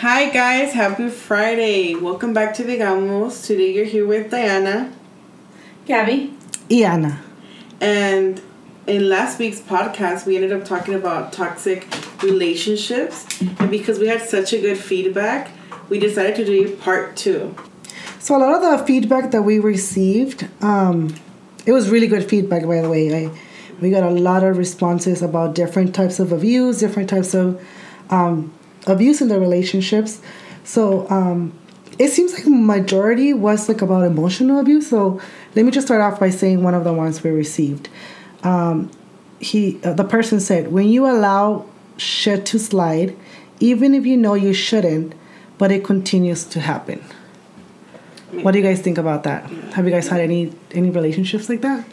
Hi guys, happy Friday. Welcome back to Digamos. Today you're here with Diana. Gabby. Iana. And in last week's podcast, we ended up talking about toxic relationships. And because we had such a good feedback, we decided to do part two. So a lot of the feedback that we received, um, it was really good feedback, by the way. I, we got a lot of responses about different types of abuse, different types of um, abuse in the relationships. So um, it seems like majority was like about emotional abuse. So let me just start off by saying one of the ones we received. Um, he, uh, the person said, when you allow shit to slide, even if you know you shouldn't, but it continues to happen. What do you guys think about that? Have you guys had any any relationships like that?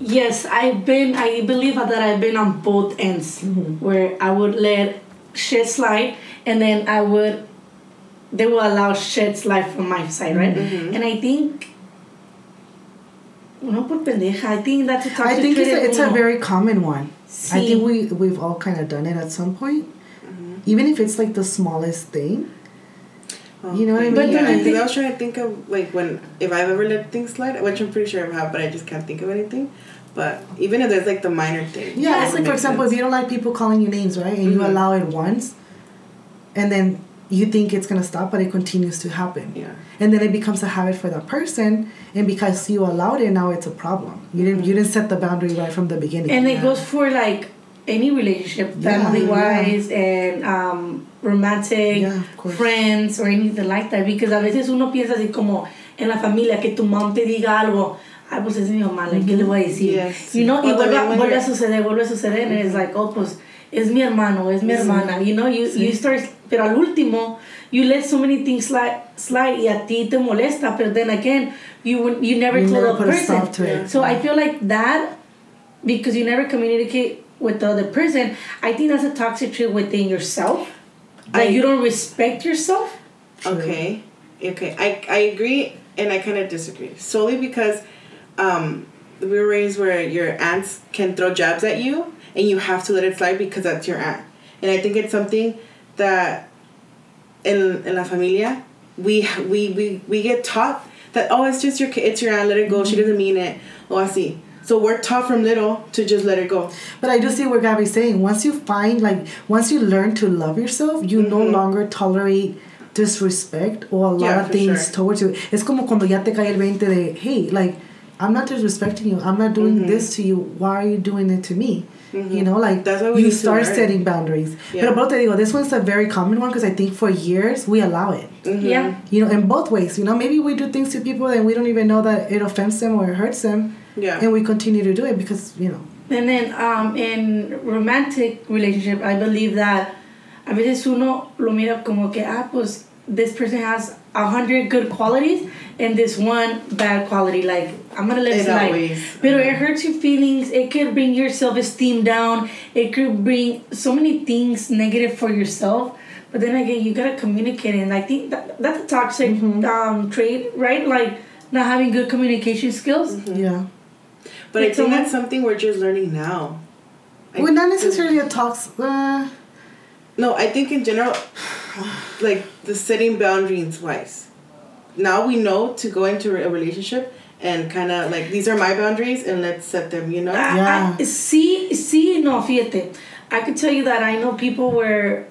Yes, I've been. I believe that I've been on both ends, where I would let shit slide, and then I would. They will allow shit slide from my side, right? Mm-hmm. And I think. No por pendeja. I think that's a toxic I think it's a, it's a very common one. I think we we've all kind of done it at some point, mm-hmm. even if it's like the smallest thing. You know what I mean? But Yeah, I think- I was trying to think of like when if I've ever let things slide, which I'm pretty sure I have, but I just can't think of anything. But even if there's like the minor thing. Yeah, it's like for example, sense. if you don't like people calling you names, right, and you Mhm. allow it once, and then you think it's gonna stop, but it continues to happen. Yeah. And then it becomes a habit for that person, and because you allowed it, now it's a problem. You didn't you didn't set the boundary right from the beginning. And it goes for like any relationship, family wise and um, romantic, Yeah, friends or anything like that. Because a veces uno piensa así como en la familia que tu mamá te diga algo. Ay, pues es mi mamá, like, ¿qué le voy a decir? Yes. You know, y vuelve, a- también when vuelve a suceder, vuelve a suceder, and it's like, oh, pues es mi hermano, es mi hermana, you know, you, you start, pero al último, you let so many things slide, slide y a ti te molesta, but then again, you you never You told never the person. to it. So I feel like that because you never communicate with the other person, I think that's a toxic trait within yourself. That I- you don't respect yourself. Okay. Okay. I, I agree and I kind of disagree. Solely because um, we were raised where your aunts can throw jabs at you and you have to let it slide because that's your aunt. And I think it's something that in, in la familia, we, we, we, we get taught that, oh, it's just your it's your aunt, let it go, she doesn't mean it, o así. So we're taught from little to just let it go. But I do see what Gabby's saying. Once you find, like, once you learn to love yourself, you no Mhm. longer tolerate disrespect or a lot Yeah, of things sure. towards you. It's como cuando ya te cae el 20 de, hey, like, I'm not disrespecting you. I'm not doing Mhm. this to you. Why are you doing it to me? You know, like, That's why we you start setting boundaries. Yeah. Pero, pero te digo, this one's a very common one because I think for years we allow it. Mhm. Yeah. You know, in both ways. You know, maybe we do things to people and we don't even know that it offends them or it hurts them. Yeah. And we continue to do it because, you know, And then um, in romantic relationship, I believe that a veces uno lo mira como que, ah, pues this person has a hundred good qualities and this one bad quality. Like, I'm gonna let it It slide. always- Pero it hurts your feelings. It could bring your self esteem down. It could bring so many things negative for yourself. But then again, you gotta communicate, and I think that, that's a toxic um, trait, right? Like not having good communication skills. yeah. But I think someone- that's something we're just learning now. I- Well, not necessarily a toxic. Uh, No, I think in general, like the setting boundaries wise. Now we know to go into a relationship and kind of like these are my boundaries and let's set them. You know. I- Yeah. I, sí, sí, no, fíjate. I could tell you that I know people where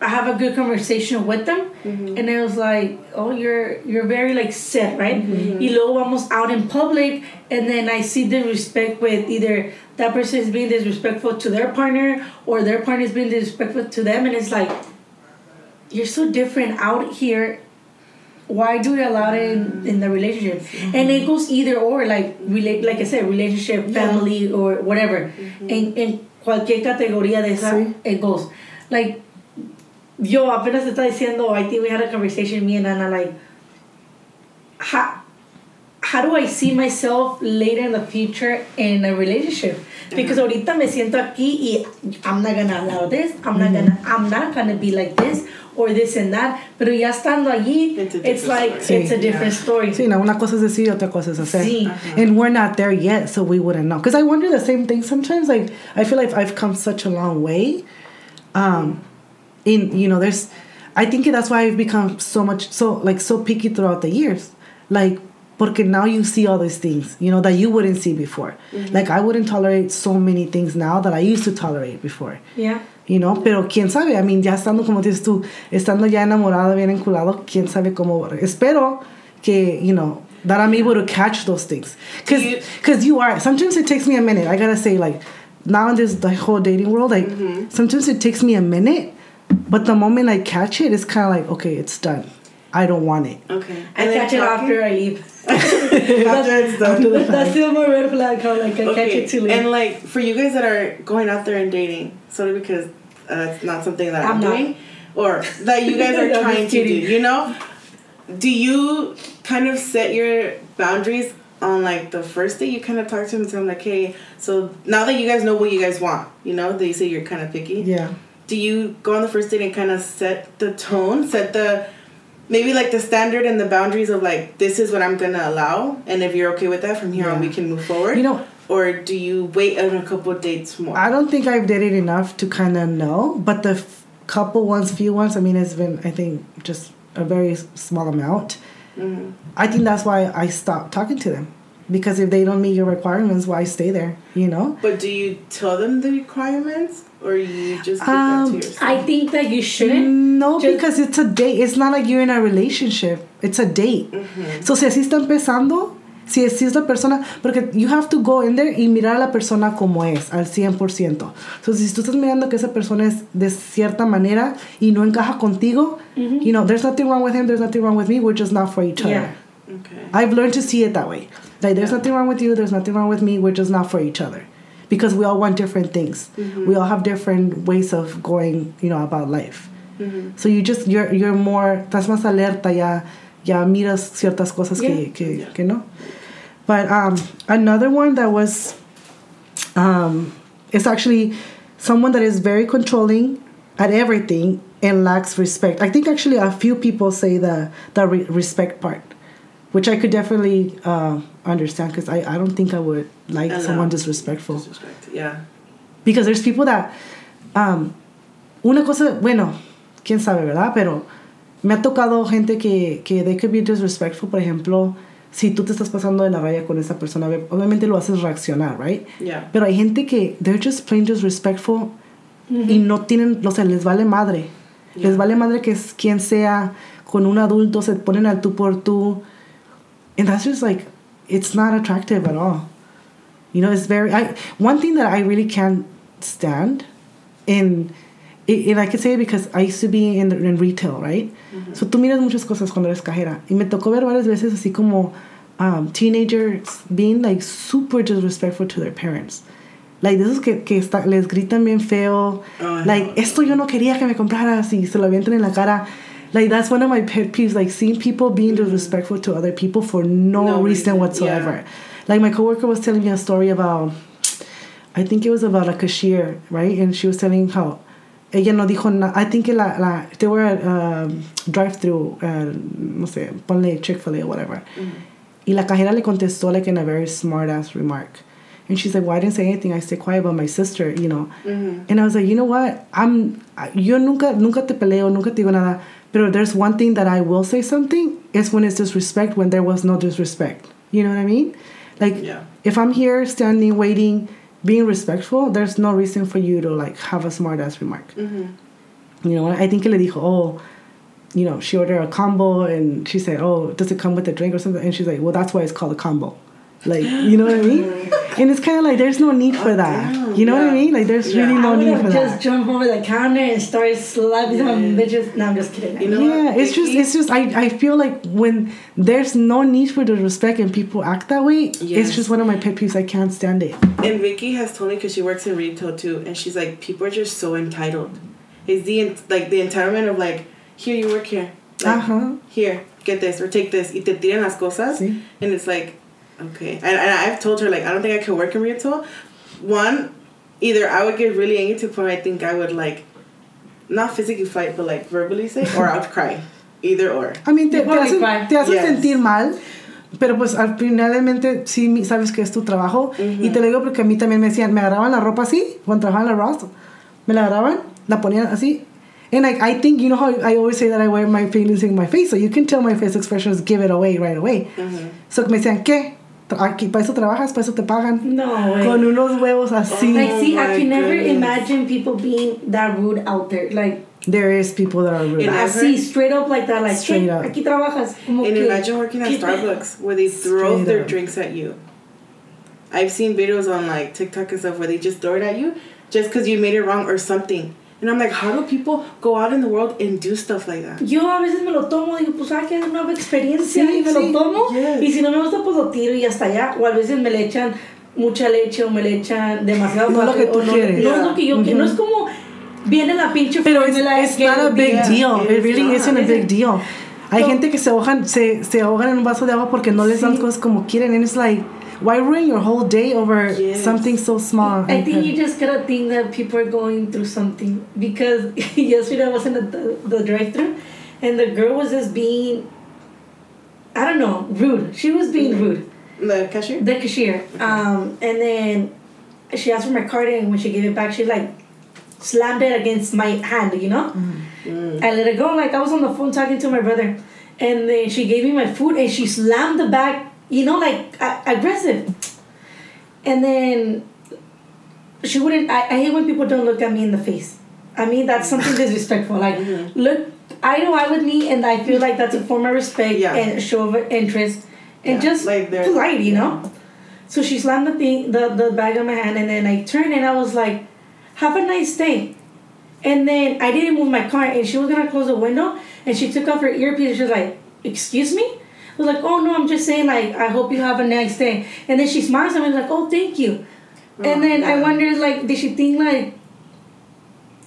I have a good conversation with them, Mm-hmm. and it was like, oh, you're you're very like set, right? Mm-hmm. Y luego vamos out in public, and then I see the respect with either that person is being disrespectful to their partner or their partner is being disrespectful to them, and it's like, you're so different out here. Why do you allow it in, mm-hmm. in the relationship? Mm-hmm. And it goes either or, like relate, like I said, relationship, family, or whatever. En, en cualquier categoría de esa, Sí. it goes. Like, yo apenas te estaba diciendo, I think we had a conversation, me and Anna, like, how, how do I see myself later in the future in a relationship? Because ahorita me siento aquí y I'm not gonna allow this, I'm not gonna, I'm not gonna be like this or this and that. Pero ya estando allí, It's it's like story. it's a Sí. different story. Sí, no, una cosa es decir, otra cosa es hacer. Sí. And we're not there yet, so we wouldn't know. Because I wonder the same thing sometimes. Like, I feel like I've come such a long way. Um, in, you know, there's, I think that's why I've become so much so like so picky throughout the years. Like porque now you see all these things, you know, that you wouldn't see before. Mm-hmm. Like I wouldn't tolerate so many things now that I used to tolerate before. Yeah. You know, pero quién sabe, I mean, ya estando como dices tú, estando ya enamorado, bien enculado, quién sabe cómo. Espero que, you know, that I'm able to catch those things. Because you- cause you are, sometimes it takes me a minute. I gotta say, like, now in this the whole dating world, like, mm-hmm. sometimes it takes me a minute, but the moment I catch it, it's kind of like, okay, it's done. I don't want it. Okay. I then catch it talking- after I leave. after it's done. That's still more red flag. How like I catch it too late. And like for you guys that are going out there and dating, solely because uh, it's not something that I'm, I'm not. doing, or that you guys are trying to do, you know, do you kind of set your boundaries on like the first day You kind of talk to them and tell them like, hey, so now that you guys know what you guys want, you know, that you say you're kind of picky. Yeah. Do you go on the first date and kind of set the tone, set the maybe like the standard and the boundaries of like this is what I'm gonna allow, and if you're okay with that, from here on we can move forward. You know, or do you wait on a couple of dates more? I don't think I've dated enough to kind of know, but the f- couple ones, few ones, I mean, it's been, I think, just a very small amount. Mhm. I think that's why I stopped talking to them. Because if they don't meet your requirements, why stay there? You know? But do you tell them the requirements, or you just keep Um, that to yourself? I think that you shouldn't. No, Just- because it's a date. It's not like you're in a relationship. It's a date. So, si así está empezando, si así es la persona, porque you have to go in there y mirar a la persona como es, al 100%. So, si tú estás mirando que esa persona es de cierta manera y no encaja contigo, you know, there's nothing wrong with him, there's nothing wrong with me, we're just not for each other. Yeah. okay. I've learned to see it that way. Like, there's nothing wrong with you, there's nothing wrong with me, we're just not for each other. Because we all want different things. We all have different ways of going, you know, about life. So you just, you're, you're more, estás más alerta, ya, ya miras ciertas cosas que, Yeah. que, Yeah. que no. But um, another one that was, um, it's actually someone that is very controlling at everything and lacks respect. I think actually a few people say the the re- respect part, which I could definitely uh, understand because I, I don't think I would like Allow. someone disrespectful Disrespect. Yeah. because there's people that um, una cosa bueno quién sabe verdad pero me ha tocado gente que, que they could be disrespectful por ejemplo si tú te estás pasando de la raya con esa persona obviamente lo haces reaccionar right Yeah. pero hay gente que they're just plain disrespectful y no tienen o sea les vale madre Yeah. les vale madre que es quien sea con un adulto se ponen al tú por tú and that's just like it's not attractive at all. You know it's very i one thing that i really can't stand and it, and i could say it because i used to be in, the, in retail right so tú miras muchas cosas cuando eres cajera. Y me tocó ver varias veces así como um, teenagers being like super disrespectful to their parents. Like de esos que, que está- les gritan bien feo. Like esto yo no quería que me compraras y se lo avientan en la cara like that's one of my pet peeves like seeing people being disrespectful to other people for no, No reason reason, whatsoever. yeah. like my coworker was telling me a story about I think it was about a cashier right? And she was telling how ella no dijo nada I think la, la they were at um, drive through uh, no sé ponle Chick-fil-A or whatever. Y la cajera le contestó like in a very smart ass remark. And she's like well I didn't say anything. I stayed quiet about my sister you know. And I was like you know what? I'm yo nunca nunca te peleo nunca te digo nada pero there's one thing that I will say something is when it's disrespect when there was no disrespect. You know what I mean? Like Yeah. if I'm here standing waiting being respectful there's no reason for you to like have a smart ass remark. Mm-hmm. You know I think le dijo oh you know she ordered a combo and she said oh does it come with a drink or something? And she's like well that's why it's called a combo like you know what I mean and it's kind of like there's no need for that damn, you know what I mean like there's Yeah. really no would need have for just that jump over the counter and start slapping some Yeah. bitches. No, I'm just kidding. You know yeah what, it's just it's just I, I feel like when there's no need for the respect and people act that way Yes. it's just one of my pet peeves I can't stand it And Vicky has told me because she works in retail too, and she's like, people are just so entitled. It's the like the entitlement of like, here you work here, like, uh-huh here get this or take this, y te tiran las cosas, Sí. and it's like, okay. And, and I've told her like, I don't think I can work in retail. One, either I would get really angry to the point I think I would like, not physically fight, but like verbally say, or I would cry. Either or. I mean, te, You te probably hacen, te hacen Yes. sentir mal, pero pues al finalmente sí mi- sabes que es tu trabajo. Y te lo digo porque a mí también me decían, me agarraban la ropa así, cuando trabajaba en la Ross, me la agarraban, la ponían así, And like I think you know how I always say that I wear my feelings in my face, so you can tell my face expressions give it away right away. So me decían qué, Tra- aquí para eso trabajas, para eso te pagan. No way. Con unos huevos así. Like, see, I oh my can never imagine people being that rude out there. Like, there is people that are rude. And I see heard- straight up like that. Like, Straight "¿Qué? up. Aquí trabajas. Como And que- imagine working at ¿Qué? Starbucks where they throw Straight their up. drinks at you. I've seen videos on like TikTok and stuff where they just throw it at you just because you made it wrong or something. And I'm like, how do people go out in the world and do stuff like that? Yo a veces me lo tomo, digo, pues hay que una nueva experiencia Sí, y me sí, lo tomo. yes. Y si no me gusta, pues lo tiro y hasta allá. O a veces me le echan mucha leche o me le echan demasiado No lo café, que tú no, quieres. no es lo que yo quiero. No es como viene la pinche Pero it's, fórmula it's que not a big viene- deal. It It's really not. isn't a big deal. Hay So- gente que se ahogan, se, se ahogan en un vaso de agua porque no les dan Sí. cosas como quieren. And it's like, why ruin your whole day over Yes. something so small? I think you just gotta think that people are going through something because yesterday I was in the, the drive-through and the girl was just being, I don't know, rude. She was being mm-hmm. rude. The cashier? The cashier. Um, and then she asked for my card, and when she gave it back, she like slammed it against my hand, you know? Mm-hmm. Mm. I let it go. Like I was on the phone talking to my brother, and then she gave me my food, and she slammed the bag, you know, like uh, aggressive. And then she wouldn't. I, I hate when people don't look at me in the face. I mean, that's something disrespectful. Like, look eye to eye with me, and I feel like that's a form of respect Yeah. and show of interest, and Yeah, just like polite, you know. So she slammed the thing, the, the bag on my hand, and then I turned and I was like, "Have a nice day." And then I didn't move my car, and she was gonna close the window, and she took off her earpiece. And she was like, "Excuse me." I was like, "Oh no, I'm just saying like I hope you have a nice day." And then she smiles and I was like, "Oh, thank you." and Oh, then I yeah. wondered like, did she think like,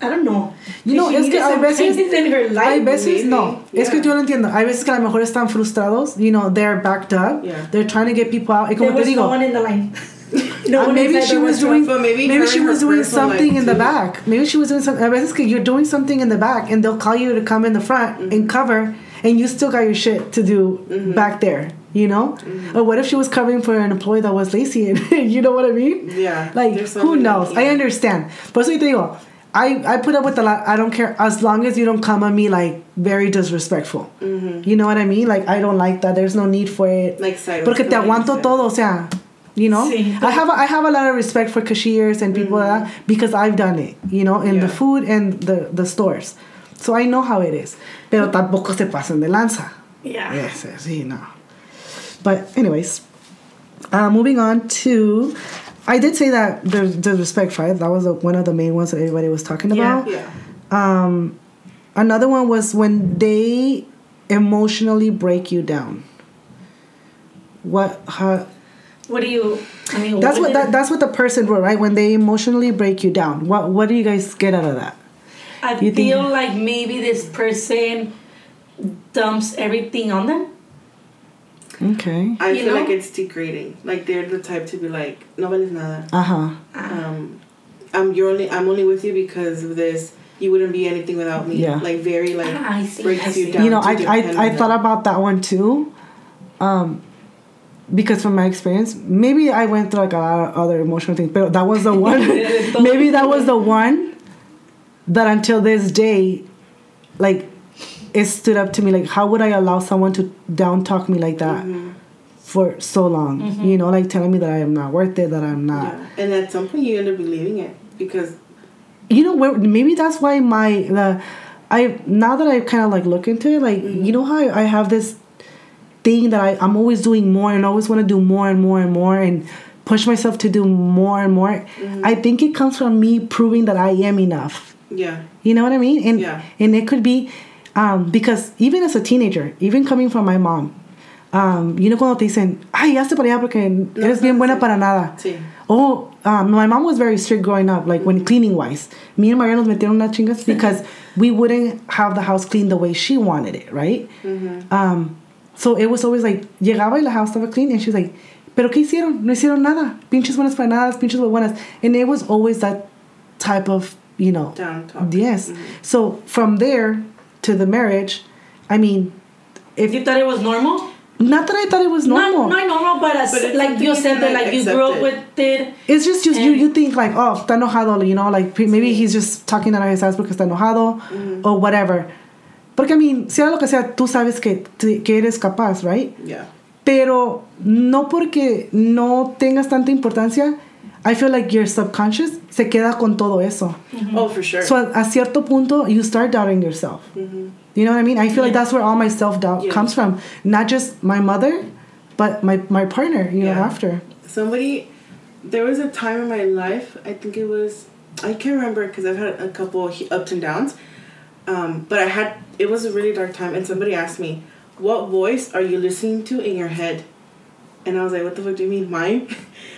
I don't know. You know, she es need que a veces- in her life. Hay veces, maybe, no. Es que yeah. yo lo entiendo. Hay veces que a lo mejor están frustrados. You know, they're backed up. Yeah. They're trying to get people out. Y there como te was digo, no one in the line. no Uh, maybe she was doing maybe maybe she was doing something life, in the back maybe she was doing something a veces que you're doing something in the back and they'll call you to come in the front Mm-hmm. and cover and you still got your shit to do back there you know? Mm-hmm. or what if she was covering for an employee that was lazy and you know what I mean? Yeah, like so who knows? I understand. Por eso te digo I, I put up with a lot I don't care as long as you don't come at me like very disrespectful. You know what I mean? Like I don't like that. There's no need for it. Mm-hmm. Like sideways, porque te aguanto dices. todo o sea you know? Sí. I have a, I have a lot of respect for cashiers and people like that because I've done it you know in the food and the the stores so I know how it is pero tampoco se pasen de lanza Yeah. yes yes, sí no but anyways uh, moving on to I did say that the disrespect respect right that was uh one of the main ones that everybody was talking about Yeah. um, another one was when they emotionally break you down what how What do you? I mean, that's what did- that, that's what the person wrote, right? When they emotionally break you down. What what do you guys get out of that? I you think- feel like maybe this person dumps everything on them. Okay. I You feel know? like it's degrading. Like they're the type to be like, nobody's vales nada. Uh huh. Um, I'm you're only I'm only with you because of this. You wouldn't be anything without me. Yeah. Like very like Ah, I see, breaks I you down. You know, I I, I thought about that one too. Um, because from my experience, maybe I went through like a lot of other emotional things, but that was the one. maybe that was the one that until this day, like, it stood up to me. Like, how would I allow someone to down talk me like that Mm-hmm. for so long? Mm-hmm. You know, like telling me that I am not worth it, that I'm not. Yeah. And at some point you end up believing it because you know where maybe that's why my the I now that I kind of like look into it like mm-hmm. you know how I, I have this thing that I I'm always doing more and always want to do more and more and more and push myself to do more and more mm-hmm. I think it comes from me proving that I am enough yeah. you know what I mean and Yeah. and it could be um, because even as a teenager even coming from my mom um, you know cuando te dicen ay hazte para allá porque eres bien buena sí. para nada Sí. Oh, um, my mom was very strict growing up, like when cleaning wise. Me and Maria nos metieron unas chingas because we wouldn't have the house clean the way she wanted it, right? Um, so it was always like, llegaba y la house estaba clean, and she was like, ¿pero qué hicieron? No hicieron nada. Pinches buenas para nada, pinches buenas. And it was always that type of, you know. Down talk. Yes. So from there to the marriage, I mean, if You thought it was normal? Not that I thought it was normal. Not, not normal, but, as, But like you said that that, like you grew up with it. It's just just you you think like oh está enojado you know like pre- maybe he's just talking out of his ass porque está enojado or whatever. Porque I mean sea lo que sea tú sabes que que eres capaz, right? Yeah. Pero no porque no tengas tanta importancia, I feel like your subconscious se queda con todo eso. Oh, for sure. So a, a cierto punto, you start doubting yourself. You know what I mean? I feel like that's where all my self doubt Yeah. comes from. Not just my mother, but my, my partner, you know, after. Somebody, there was a time in my life, I think it was, I can't remember because I've had a couple ups and downs, um, but I had, it was a really dark time, and somebody asked me, What voice are you listening to in your head? And I was like, What the fuck do you mean, mine?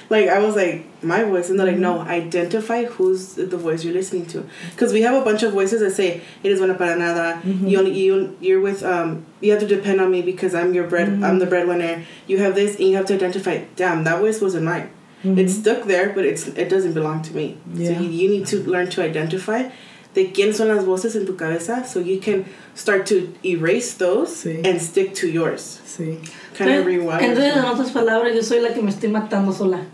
like, I was like, My voice. And they're like, No, mm-hmm. identify who's the voice you're listening to. Because we have a bunch of voices that say, It is buena para nada. Mm-hmm. You only, you, you're with, um, you have to depend on me because I'm your bread, I'm the mm-hmm. breadwinner. You have this, and you have to identify, Damn, that voice wasn't mine. It's stuck there, but it's it doesn't belong to me. So Yeah. you, you need to learn to identify de quién son las voces en tu cabeza so you can start to erase those Sí. and stick to yours. See. Kind of Entonces, rewire. entonces, en otras palabras, yo soy la que me estoy matando sola.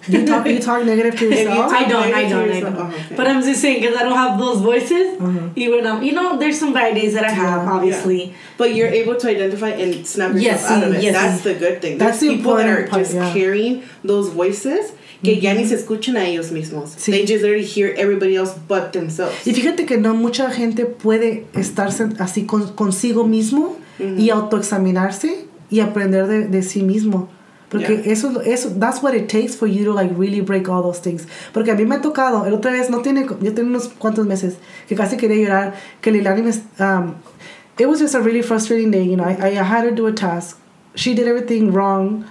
You talk, you talk negative to yourself? I don't, I don't, I don't. oh, okay. But I'm just saying because I don't have those voices. Mhm. Even um, you know, there's some bad days that I have, Yeah. obviously. But you're able to identify and snap yourself Yes, out of it. yes. That's the good thing. That's There's the people that are part, just yeah. carrying those voices que ya ni se escuchan a ellos mismos. Sí. They just literally hear everybody else but themselves. Y fíjate que no mucha gente puede estarse así con, consigo mismo y autoexaminarse y aprender de, de sí mismo. Porque Yeah. eso, eso, that's what it takes for you to like really break all those things. Porque a mí me ha tocado, el otra vez, no tiene, yo tengo unos cuantos meses que casi quería llorar, que Leilani me, um, it was just a really frustrating day, you know, I, I had her do a task. She did everything wrong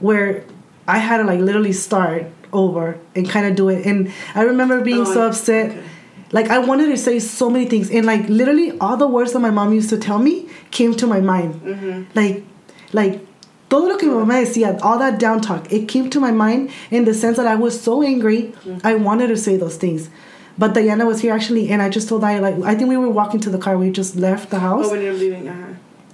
where I had to like literally start over and kind of do it. And I remember being Oh, so upset. okay. Like I wanted to say so many things, and like literally all the words that my mom used to tell me came to my mind. Mm-hmm. Like, like todo lo que mi mamá decía, all that down talk, it came to my mind in the sense that I was so angry. Mm-hmm. I wanted to say those things, but Diana was here actually, and I just told Diana like I think we were walking to the car. We just left the house, Oh, when you're leaving, uh-huh.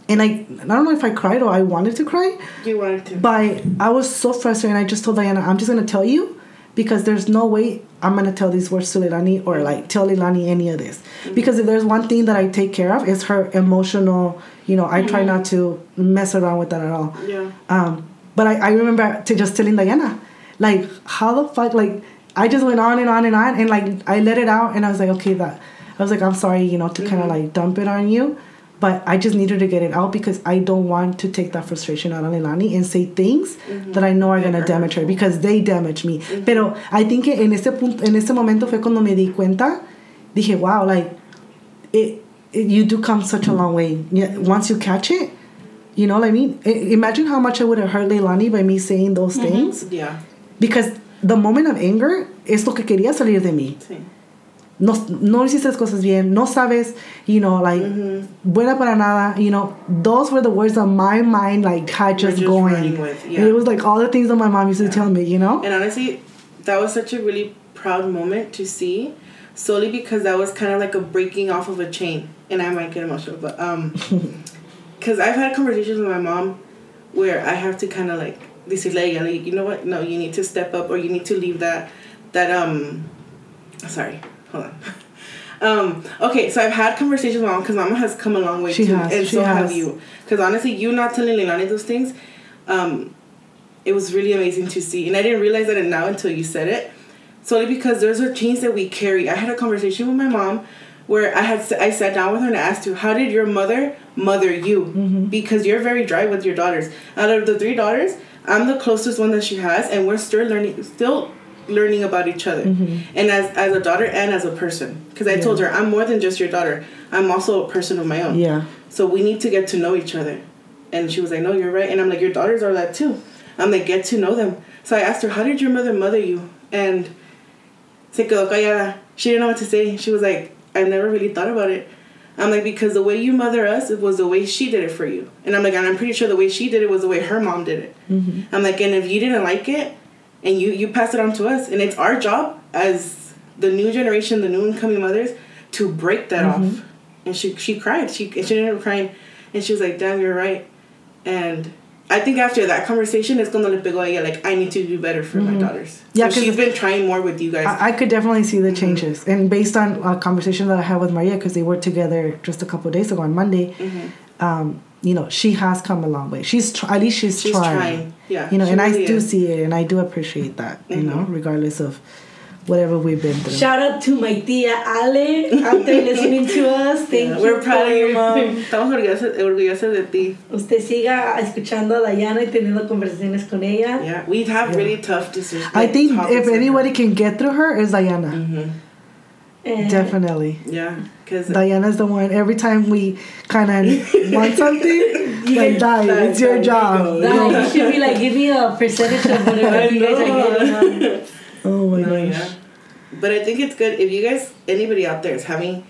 and I I don't know if I cried or I wanted to cry, You wanted to. but I was so frustrated. And I just told Diana, I'm just gonna tell you because there's no way I'm gonna tell these words to Leilani or mm. like tell Leilani any of this. Mm. Because if there's one thing that I take care of, it's her emotional. You know, I try mm-hmm. not to mess around with that at all. yeah. Um, but I, I remember to just telling Diana, like, how the fuck, like, I just went on and on and on, and like, I let it out, and I was like, okay, that, I was like, I'm sorry, you know, to kind of mm-hmm. like dump it on you, but I just needed to get it out because I don't want to take that frustration out on Leilani and say things mm-hmm. that I know are gonna damage her because they damage me. Mm-hmm. Pero I think en ese punto, en ese momento fue cuando me di cuenta, dije, wow, like, it, it you do come such a long way. Yeah, once you catch it, you know what I mean? I, imagine how much I would have hurt Leilani by me saying those mm-hmm. things. Yeah. Because the moment of anger es lo que quería salir de mí. Sí. No, no hiciste las cosas bien, no sabes, you know, like, buena para nada, you know, those were the words that my mind, like, had just, just going. with, yeah. It was like all the things that my mom used to tell me, you know? And honestly, that was such a really proud moment to see, solely because that was kind of like a breaking off of a chain. And I might get emotional, but um, because I've had conversations with my mom where I have to kind of like a ella, like, you know what? No, you need to step up, or you need to leave that that um. Sorry, hold on. Um, okay, so I've had conversations with mom because mama has come a long way She too, has, and so have you. Because honestly, you not telling Leilani those things, um, it was really amazing to see, and I didn't realize that now until you said it. Solely because those are chains that we carry. I had a conversation with my mom where I had I sat down with her and I asked her, "How did your mother mother you?" Because you're very dry with your daughters. Out of the three daughters, I'm the closest one that she has, and we're still learning, still learning about each other, mm-hmm. and as as a daughter and as a person. Because I told her, I'm more than just your daughter. I'm also a person of my own. Yeah. So we need to get to know each other. And she was like, No, you're right. And I'm like, Your daughters are that too. I'm like, Get to know them. So I asked her, How did your mother mother you? And se quedó callada. She didn't know what to say. She was like, I never really thought about it. I'm like, Because the way you mother us, it was the way she did it for you. And I'm like, And I'm pretty sure the way she did it was the way her mom did it. Mm-hmm. I'm like, And if you didn't like it, and you, you pass it on to us, and it's our job as the new generation, the new incoming mothers, to break that Mm-hmm. off. And she she cried. She she ended up crying, and she was like, "Damn, you're right." And I think after that conversation, it's cuando le pegó a ella, like, I need to do better for my daughters. Mm-hmm. Yeah, so she's been trying more with you guys. I, I could definitely see the changes, and based on a conversation that I had with Maria, because they were together just a couple of days ago on Monday, um, you know, she has come a long way. She's tr- at least she's, She's trying. trying, yeah, You know, and really I do is. see it, and I do appreciate that. You know, regardless of whatever we've been through. Shout out to my tia Ale out there listening to us. Thank Yeah, you. we're proud of you, mom. Estamos orgullosos, orgullosos de ti. Usted siga escuchando a Dayana y teniendo conversaciones con ella. Yeah, we have really tough decisions. I think if with her. anybody can get through her, is Diana. Mhm. And Definitely. Yeah, because Diana's the one. Every time we kind of want something, like, die. Di- It's your Di- job. go. You should be like, give me a percentage of whatever you guys are getting. on. Oh my No, gosh. yeah. But I think it's good if you guys, anybody out there is having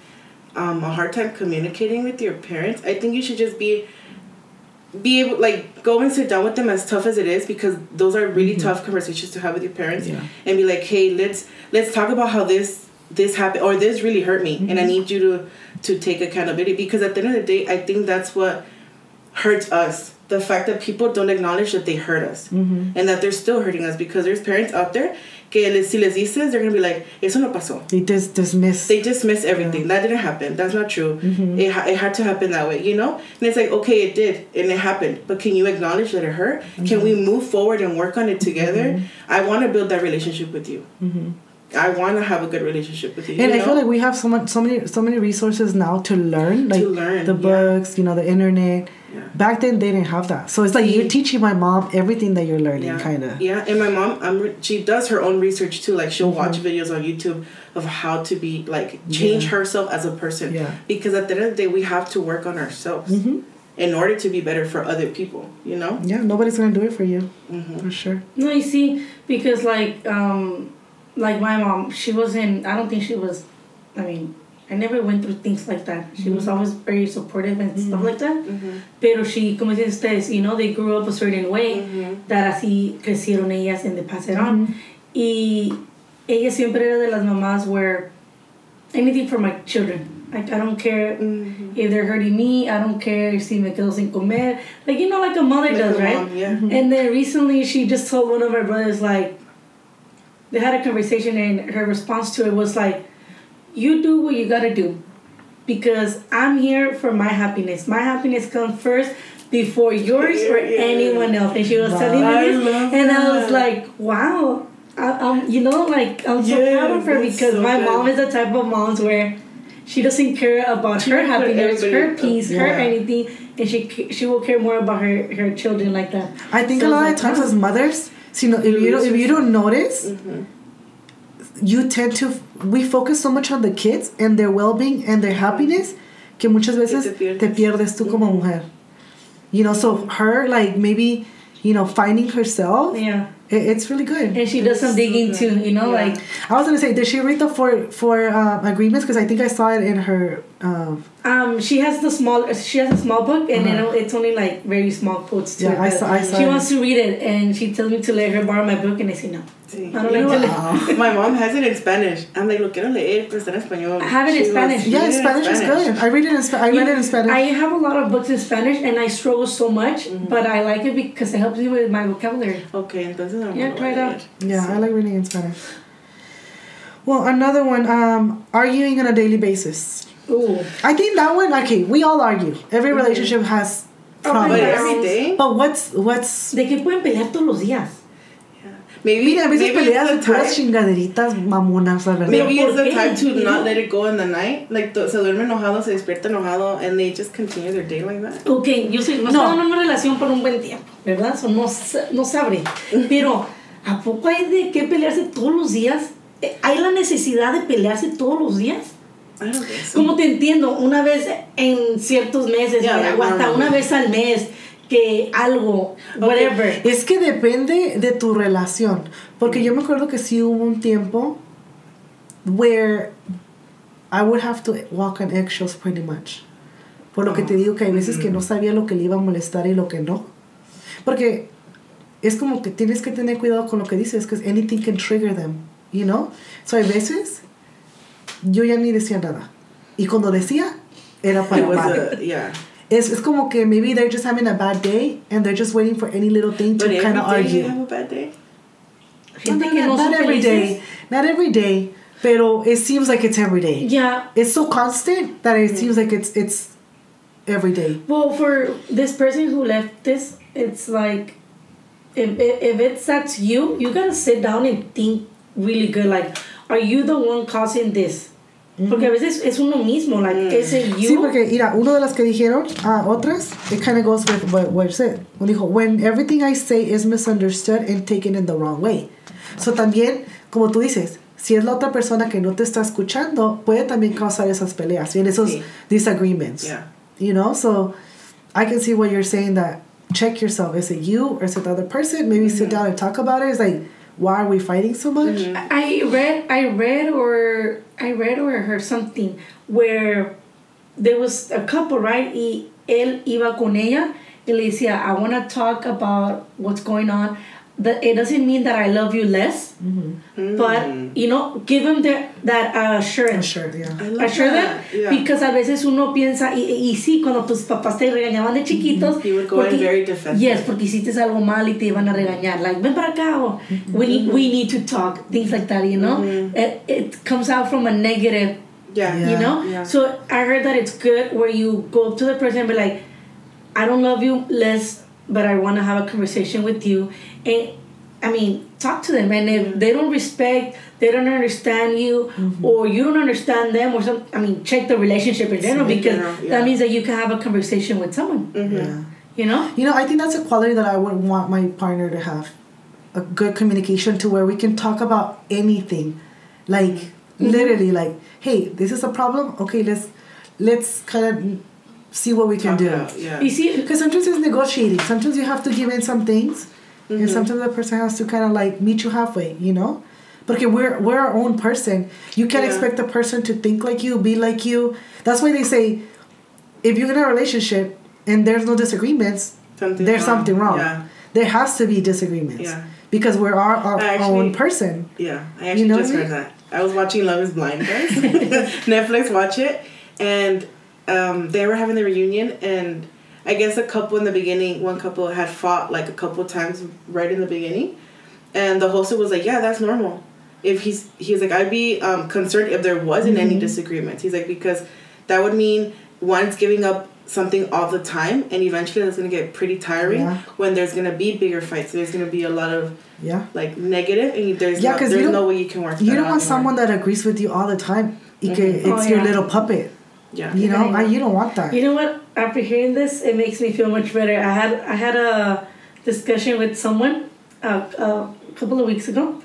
um, a hard time communicating with your parents. I think you should just be, be able like go and sit down with them as tough as it is because those are really tough conversations to have with your parents Yeah. and be like, hey, let's let's talk about how this this happened or this really hurt me and I mm-hmm. need you to to take accountability because at the end of the day, I think that's what hurts us. The fact that people don't acknowledge that they hurt us mm-hmm. and that they're still hurting us because there's parents out there que les, si les dices, they're gonna be like, eso no pasó. They just dismiss. They dismiss everything. That didn't happen. That's not true. Mm-hmm. It, ha- it had to happen that way, you know? And it's like, okay, it did, and it happened. But can you acknowledge that it hurt? Can we move forward and work on it together? I want to build that relationship with you. I want to have a good relationship with you. and you I feel like we have so much, so many, so many resources now to learn, like learn, the yeah. books, you know, the internet. Yeah. Back then, they didn't have that, so it's like you're teaching my mom everything that you're learning, yeah. kind of. Yeah, and my mom, um, re- she does her own research too. Like she'll Mm-hmm. watch videos on YouTube of how to be like change Yeah. herself as a person. Yeah. Because at the end of the day, we have to work on ourselves Mm-hmm in order to be better for other people. You know. Yeah, nobody's gonna do it for you, Mm-hmm. for sure. No, you see, because like, um, like my mom, she wasn't. I don't think she was. I mean, I never went through things like that. She was mm-hmm. always very supportive and stuff mm-hmm. like that. Mm-hmm. Pero she, como dicen ustedes, you know, they grew up a certain way that así crecieron ellas and they pass it on. Y ella siempre era de las mamás where anything for my children. Like I don't care if they're hurting me. I don't care si me quedo sin comer. Like you know, like a mother Like does, right? mom, yeah. And then recently, she just told one of our brothers like they had a conversation, and her response to it was like, "You do what you gotta do, because I'm here for my happiness. My happiness comes first Before yours or Yeah. anyone else, and she was Wow. telling me this, love and I was like, "Wow, I, um, you know, like I'm so Yes, proud of her because so my good. mom is the type of moms where she doesn't care about She her happiness, her everybody- peace, her anything, and she she will care more about her her children like that. I think So a lot it's of times wow. as mothers, you know, if you don't, if you don't notice, Mm-hmm. you tend to we focus so much on the kids and their well-being and their happiness que muchas veces te pierdes. te pierdes tú como mujer. You know, so her like maybe you know finding herself, Yeah. it, it's really good. And she does some digging too, you know, Yeah. like I was gonna say, did she read the four four um, agreements? Because I think I saw it in her. Um, um she has the small she has a small book and then it's only like very small quotes to Yeah, it, I saw- I saw she it. wants to read it and she tells me to let her borrow my book and I say no. Sí. I don't You know like to what? My mom has it in Spanish. I'm like, lo quiero leer, pero está en español. I have it in Spanish. yeah, read it in Spanish, is good. I read it in Spa- I read it in Spanish. I have a lot of books in Spanish and I struggle so much, Mm-hmm. but I like it because it helps me with my vocabulary. Okay, entonces I'm Yeah, try it leer out. Yeah, I like reading in Spanish. Well, another one, um, arguing on a daily basis. Ooh. I think that one, okay, we all argue. Every relationship has Oh problems. Day. But what's, what's, De que pueden pelear todos los días. Maybe, mira, a veces maybe peleas de puras time. chingaderitas mamonas, la verdad. Maybe ¿Por it's the qué? time to not let it go in the night. Like, to- se duerme enojado, se despierta enojado, and they just continue their day like that. Ok, yo soy, no, No. estaba en una relación por un buen tiempo, ¿verdad? Eso no, no sabré. Pero, ¿a poco hay de qué pelearse todos los días? ¿Hay la necesidad de pelearse todos los días? Como te entiendo, una vez en ciertos meses, Yeah, ¿verdad? like o hasta normal. una vez al mes, que algo, whatever. Es que depende de tu relación. Porque yo me acuerdo que sí hubo un tiempo where I would have to walk on eggshells pretty much. Por lo que te digo que hay veces que no sabía lo que le iba a molestar y lo que no. Porque es como que tienes que tener cuidado con lo que dices, because anything can trigger them, you know? So hay veces yo ya ni decía nada. Y cuando decía, era para It was mal. yeah. it's, it's como que maybe they're just having a bad day and they're just waiting for any little thing to But kind of every day argue. you have a bad day. Gente not, que no not son every felices. day, not every day, pero it seems like it's every day. Yeah. It's so constant that it mm. seems like it's it's every day. Well, for this person who left this, it's like if, if, if it's that's you, you gotta sit down and think really good. Like, are you the one causing this? Porque a veces es uno mismo, like, is it you? Sí, porque mira, uno de las que dijeron, ah, otras, it kind of goes with what, what you said. When dijo, when everything I say is misunderstood and taken in the wrong way. So también, como tú dices, si es la otra persona que no te está escuchando, puede también causar esas peleas y esos Sí. disagreements. Yeah. You know, so I can see what you're saying that check yourself. Is it you or is it the other person? Maybe sit down and talk about it. It's like, why are we fighting so much? Mm-hmm. I read, I read or I read or heard something where there was a couple, right? Y él iba con ella y le decía, I want to talk about what's going on. That it doesn't mean that I love you less, mm-hmm. but mm. you know, give him the, that assurance. Sure, yeah. I love Assure that. them Yeah. because a veces uno piensa y, y sí cuando tus papás te regañaban de mm-hmm. chiquitos You would go in very defensive. yes porque hiciste algo mal y te iban a regañar like ven para acá o we need we need to talk things like that you know mm-hmm. it, it comes out from a negative Yeah. Yeah. you know Yeah. so i heard that it's good where you go up to the person and be like i don't love you less but i want to have a conversation with you and i mean talk to them and if mm-hmm. they don't respect they don't understand you mm-hmm. or you don't understand them or some i mean check the relationship in general because general, yeah. that means that you can have a conversation with someone mm-hmm. Yeah. you know You know, I think that's a quality that I would want my partner to have. A good communication to where we can talk about anything. Like literally like, hey, this is a problem. Okay, let's let's kind of see what we can Talk do. it out, Yeah. you see Because sometimes it's negotiating. Sometimes you have to give in some things, Mm-hmm. and sometimes the person has to kind of like meet you halfway. You know, because we're we're our own person. You can't Yeah. expect the person to think like you, be like you. That's why they say, if you're in a relationship and there's no disagreements, Something there's wrong. something wrong. Yeah. There has to be disagreements. Yeah. Because we're our, our actually- own person. Yeah, I actually know just what I heard that. I was watching Love Is Blind, guys. Netflix, watch it, and um, they were having the reunion, and I guess a couple in the beginning, one couple had fought like a couple times right in the beginning, and the host was like, "Yeah, that's normal." If he's he was like, "I'd be um, concerned if there wasn't any disagreements." He's like, because that would mean one's giving up something all the time, and eventually that's gonna get pretty tiring Yeah. when there's gonna be bigger fights. There's gonna be a lot of Yeah. like negative and there's Yeah, no, 'cause you there's don't- no way you can work You that don't out want anymore. someone that agrees with you all the time. Y que Mhm. It's Oh, your yeah. little puppet. Yeah You know, Yeah. I, you don't want that. You know what? After hearing this, it makes me feel much better. I had I had a discussion with someone uh, a couple of weeks ago,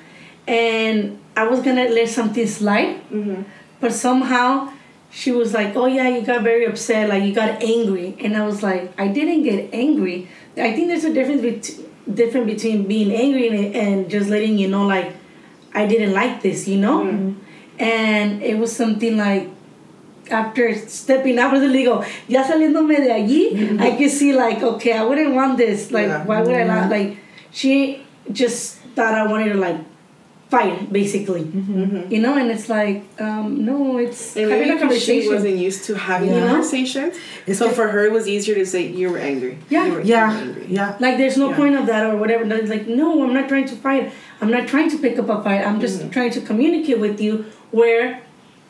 and I was gonna let something slide, Mhm. but somehow she was like, "Oh yeah, you got very upset, like you got angry," and I was like, "I didn't get angry. I think there's a difference bet- different between being angry and, and just letting you know, like, I didn't like this, you know." And it was something like after stepping out of the legal, ya saliéndome de allí, I mm-hmm. could see like, okay, I wouldn't want this. Like, Yeah. why would I not? Like, she just thought I wanted to like fight, basically. Mm-hmm. Mm-hmm. You know, and it's like, um, no, it's and having maybe a conversation. she wasn't used to having Yeah. conversations It's so like- for her it was easier to say you were angry Yeah. you were, Yeah, angry. yeah. Like, there's no Yeah. point of that or whatever. It's like, no, I'm not trying to fight. I'm not trying to pick up a fight. I'm just trying to communicate with you where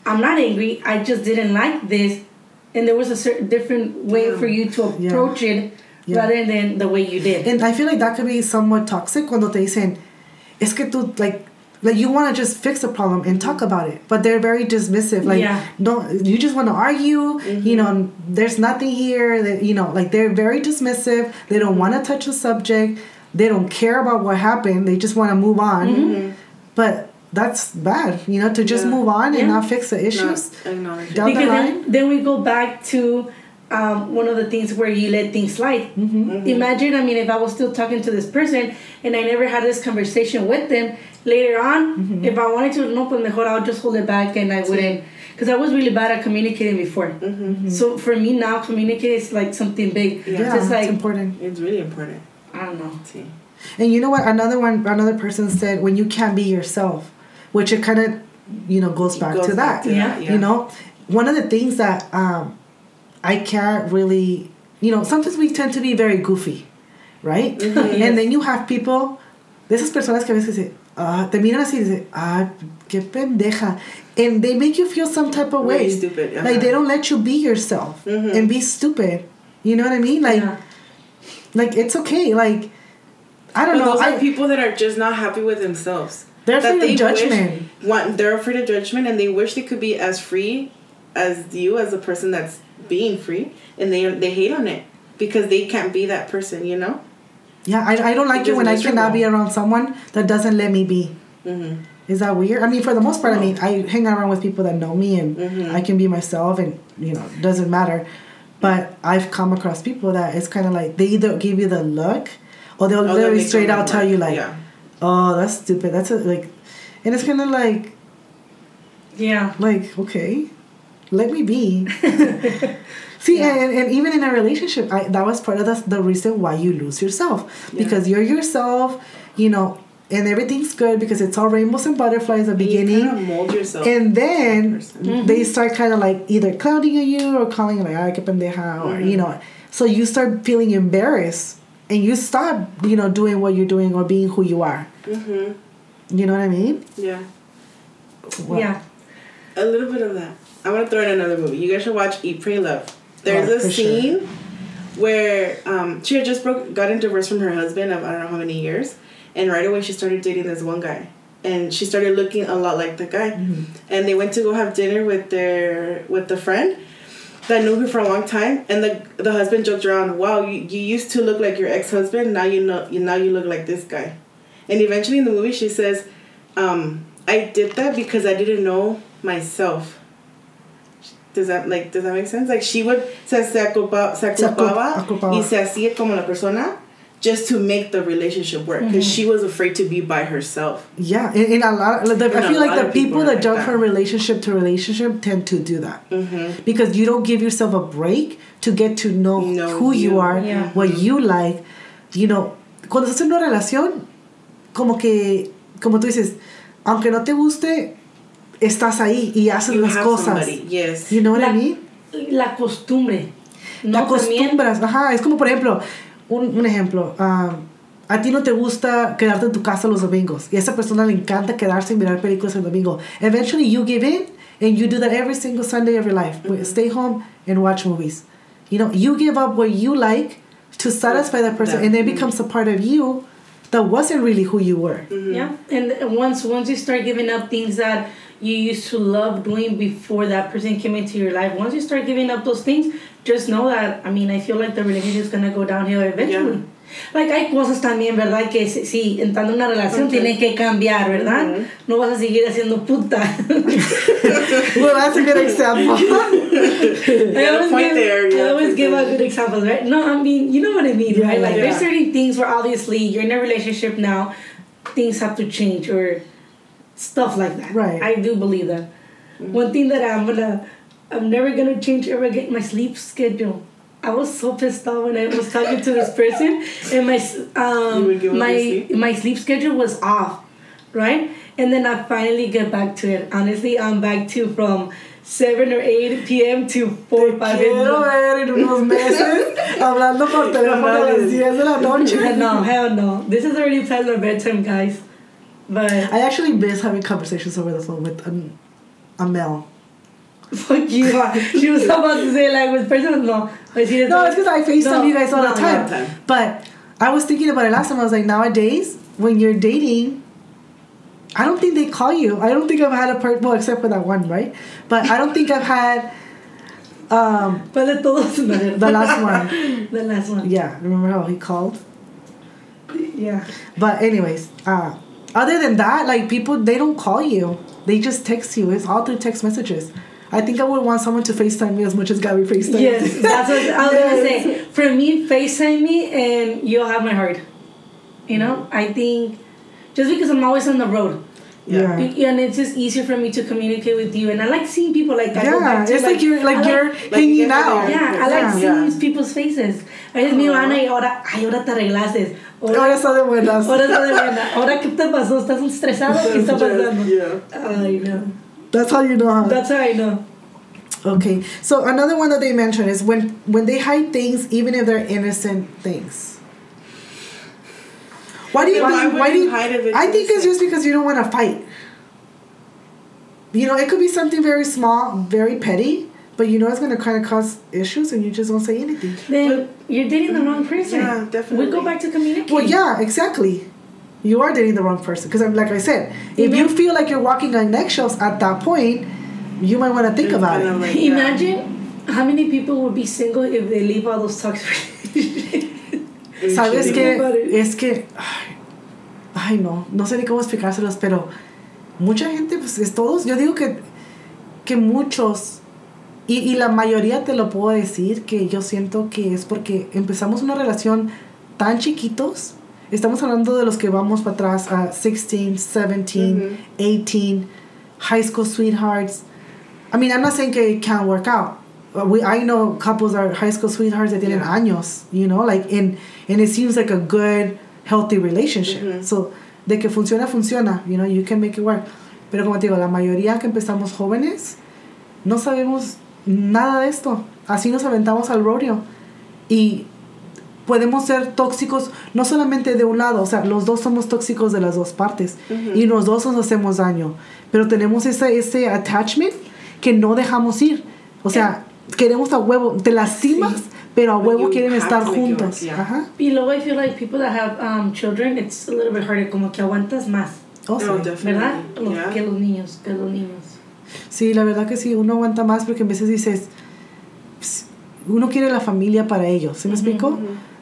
I'm not angry. I just didn't like this. And there was a certain different way Yeah. for you to Yeah. approach it Yeah. rather than the way you did. And I feel like that could be somewhat toxic cuando te dicen, es que tú, like, like you want to just fix the problem and talk about it, but they're very dismissive. Like, Yeah. no, you just want to argue. Mm-hmm. You know, there's nothing here. That you know, like they're very dismissive. They don't want to touch the subject. They don't care about what happened. They just want to move on. Mm-hmm. But that's bad. You know, to just Yeah. move on and not fix the issues. Not acknowledge it. Down the because line. then, then we go back to um, one of the things where you let things slide. Mm-hmm. Imagine, I mean, if I was still talking to this person and I never had this conversation with them later on, Mm-hmm. if I wanted to, no, pues mejor I'll just hold it back and I wouldn't. Because I was really bad at communicating before. So for me now, communicating is like something big. Yeah. Yeah, Just it's like, important. it's really important I don't know. And you know what? Another one, another person said, when you can't be yourself, which it kind of, you know, goes back Goes to back that. to Yeah. that, You know, one of the things that um, I can't really you know, sometimes we tend to be very goofy, right? Mm-hmm. And then you have people, de esas personas que a veces dicen, ah, te miran así y dicen, ah, qué pendeja. And they make you feel some type of way. stupid, Like uh-huh. they don't let you be yourself Mhm. and be stupid. You know what I mean? Like, Yeah. like it's okay. Like, I don't But know. those I, are people that are just not happy with themselves. They're afraid of judgment. Wish, want, they're afraid of judgment, and they wish they could be as free as you, as a person that's being free, and they they hate on it because they can't be that person. You know. yeah, I, I don't like it Because when I cannot be around someone that doesn't let me be. Mm-hmm. Is that weird? I mean, for the most part, I mean, I hang around with people that know me and Mhm. I can be myself and, you know, doesn't matter. But I've come across people that it's kind of like they either give you the look or they'll Oh, literally straight out tell you, like, yeah. Oh, that's stupid. That's a, like, and it's kind of like, Yeah. like, okay, let me be. See, Yeah. and, and even in a relationship, I, that was part of the, the reason why you lose yourself. Yeah. Because you're yourself, you know, and everything's good because it's all rainbows and butterflies at the you beginning. kind of mold yourself. And then they start kind of like either clouding on you or calling you like, ay, que pendeja, or, Mhm. you know. So you start feeling embarrassed and you stop, you know, doing what you're doing or being who you are. mm-hmm. You know what I mean? Yeah. Well, Yeah. A little bit of that. I want to throw in another movie. You guys should watch Eat, Pray, Love. There's Oh, a for sure. scene where um, she had just broke, gotten divorced from her husband of I don't know how many years, and right away she started dating this one guy, and she started looking a lot like the guy, Mm-hmm. and they went to go have dinner with their with the friend that knew her for a long time, and the the husband joked around, "Wow, you, you used to look like your ex husband. Now you know you now you look like this guy," and eventually in the movie she says, um, "I did that because I didn't know myself." Does that like does that make sense? Like she would se se culpa, se Se culpa- culpaba culpaba. y se hacía como la persona just to make the relationship work because she was afraid to be by herself. Yeah, in, in a lot, like, the, I feel like the people people that like jump that. from relationship to relationship tend to do that Mm-hmm. because you don't give yourself a break to get to know, Know who you, you. are, Yeah. what you like. You know, cuando estás en una relación, como que, como tú dices, aunque no te guste, estás ahí y haces You las cosas. yes. You know what I La- mean? La costumbre. Te No, también- acostumbras, ajá, es como por ejemplo, un, un ejemplo, ah, a ti no te gusta quedarte en tu casa los domingos y a esa persona le encanta quedarse y mirar películas el domingo. Eventually you give in and you do that every single Sunday of your life. Stay home and watch movies. You know, you give up what you like to satisfy that person That- and it becomes a part of you that wasn't really who you were. Yeah, and once once you start giving up things that you used to love doing before that person came into your life, once you start giving up those things, just know that I mean I feel like the relationship is gonna go downhill eventually. Yeah. Like hay cosas también, ¿verdad? Que sí, sí, entrando en una relación Ujú. tienen que cambiar, ¿verdad? Ujú. No vas a seguir haciendo puta. well, that's a good example. I always give, there, I always give out good examples, right? No, I mean, you know what I mean, Yeah, right? Like, yeah. there's certain things where obviously you're in a relationship now, things have to change or stuff like that. Right. I do believe that. One thing that I'm gonna, I'm never gonna change ever again my sleep schedule. I was so pissed off when I was talking to this person, and my s- You would give um my sleep? my sleep schedule was off, right? And then I finally get back to it. Honestly, I'm back to from seven or eight p.m. to four or five Quiero a.m. ver en unos meses hablando por teléfono a las 10 de la noche. no, hell no. This is already past my bedtime, guys. But I actually miss having conversations over the phone with um, male. fuck you. She was about to say like with person no. But she No, it's because I FaceTime No, you guys all the time. time. But I was thinking about it last time. I was like, nowadays, when you're dating, I don't think they call you. I don't think I've had a part, well, except for that one, right? But I don't think I've had, um, But no. The last one. the last one. yeah, remember how he called? Yeah. But, anyways, uh, other than that, like, people, they don't call you. They just text you. It's all through text messages. I think I would want someone to FaceTime me as much as Gabby FaceTime. Yes, that's what I was Yes. gonna say. For me, FaceTime me and you'll have my heart. You know, I think just because I'm always on the road. Yeah. Be- And it's just easier for me to communicate with you, and I like seeing people like that. Yeah, to, it's like, you're like I you're you hanging get out. Yeah, I like Yeah. seeing Yeah. people's faces. A veces mi Ana y ahora, ay, ahora te arreglaste. Ahora está de buenas. ahora está de buena. Ahora, ¿qué te pasó? ¿Estás estresado? ¿Qué está pasando? Yeah. Ay, no. That's how you know how. That's how I know. Okay, so another one that they mention is when when they hide things, even if they're innocent things. Why do you why think? Why do you you? hide if it's I think it's just because you don't want to fight. You know, it could be something very small, very petty, but you know it's gonna kind of cause issues, and you just don't say anything. Then you're dating the wrong person. Yeah, definitely. We go back to communicate. Well, yeah, exactly. You are dating the wrong person because, I'm like I said, if you feel like you're walking on eggshells at that point, you might want to think about it. like, yeah. Imagine how many people would be single if they leave all those toxic relationships. Sabes que es que ay, ay no, no sé ni cómo explicárselos, pero mucha gente pues es todos, yo digo que que muchos y, y la mayoría te lo puedo decir que yo siento que es porque empezamos una relación tan chiquitos. Estamos hablando de los que vamos para atrás a 16, 17, 18, high school sweethearts. I mean, I'm not saying que it can't work out. Uh, We, I know couples are high school sweethearts that tienen Yeah. años, you know, like in, and it seems like a good, healthy relationship. So, de que funciona, funciona, you know, you can make it work. Pero como te digo, la mayoría que empezamos jóvenes, no sabemos nada de esto. Así nos aventamos al rodeo. Y podemos ser tóxicos no solamente de un lado, o sea, los dos somos tóxicos de las dos partes. Y los dos nos hacemos daño. Pero tenemos ese, ese attachment que no dejamos ir. O sea, queremos a huevo, te lastimas, pero a huevo quieren have estar juntos. yeah. Ajá. Y luego I feel like people that have um, children, it's a little bit harder, como que aguantas más, Oh, sí. No, definitely. ¿verdad? Los- Yeah. Que los niños, que los niños. Sí, la verdad que sí, uno aguanta más porque a veces dices, "Ps, uno quiere la familia para ellos, ¿sí me explico?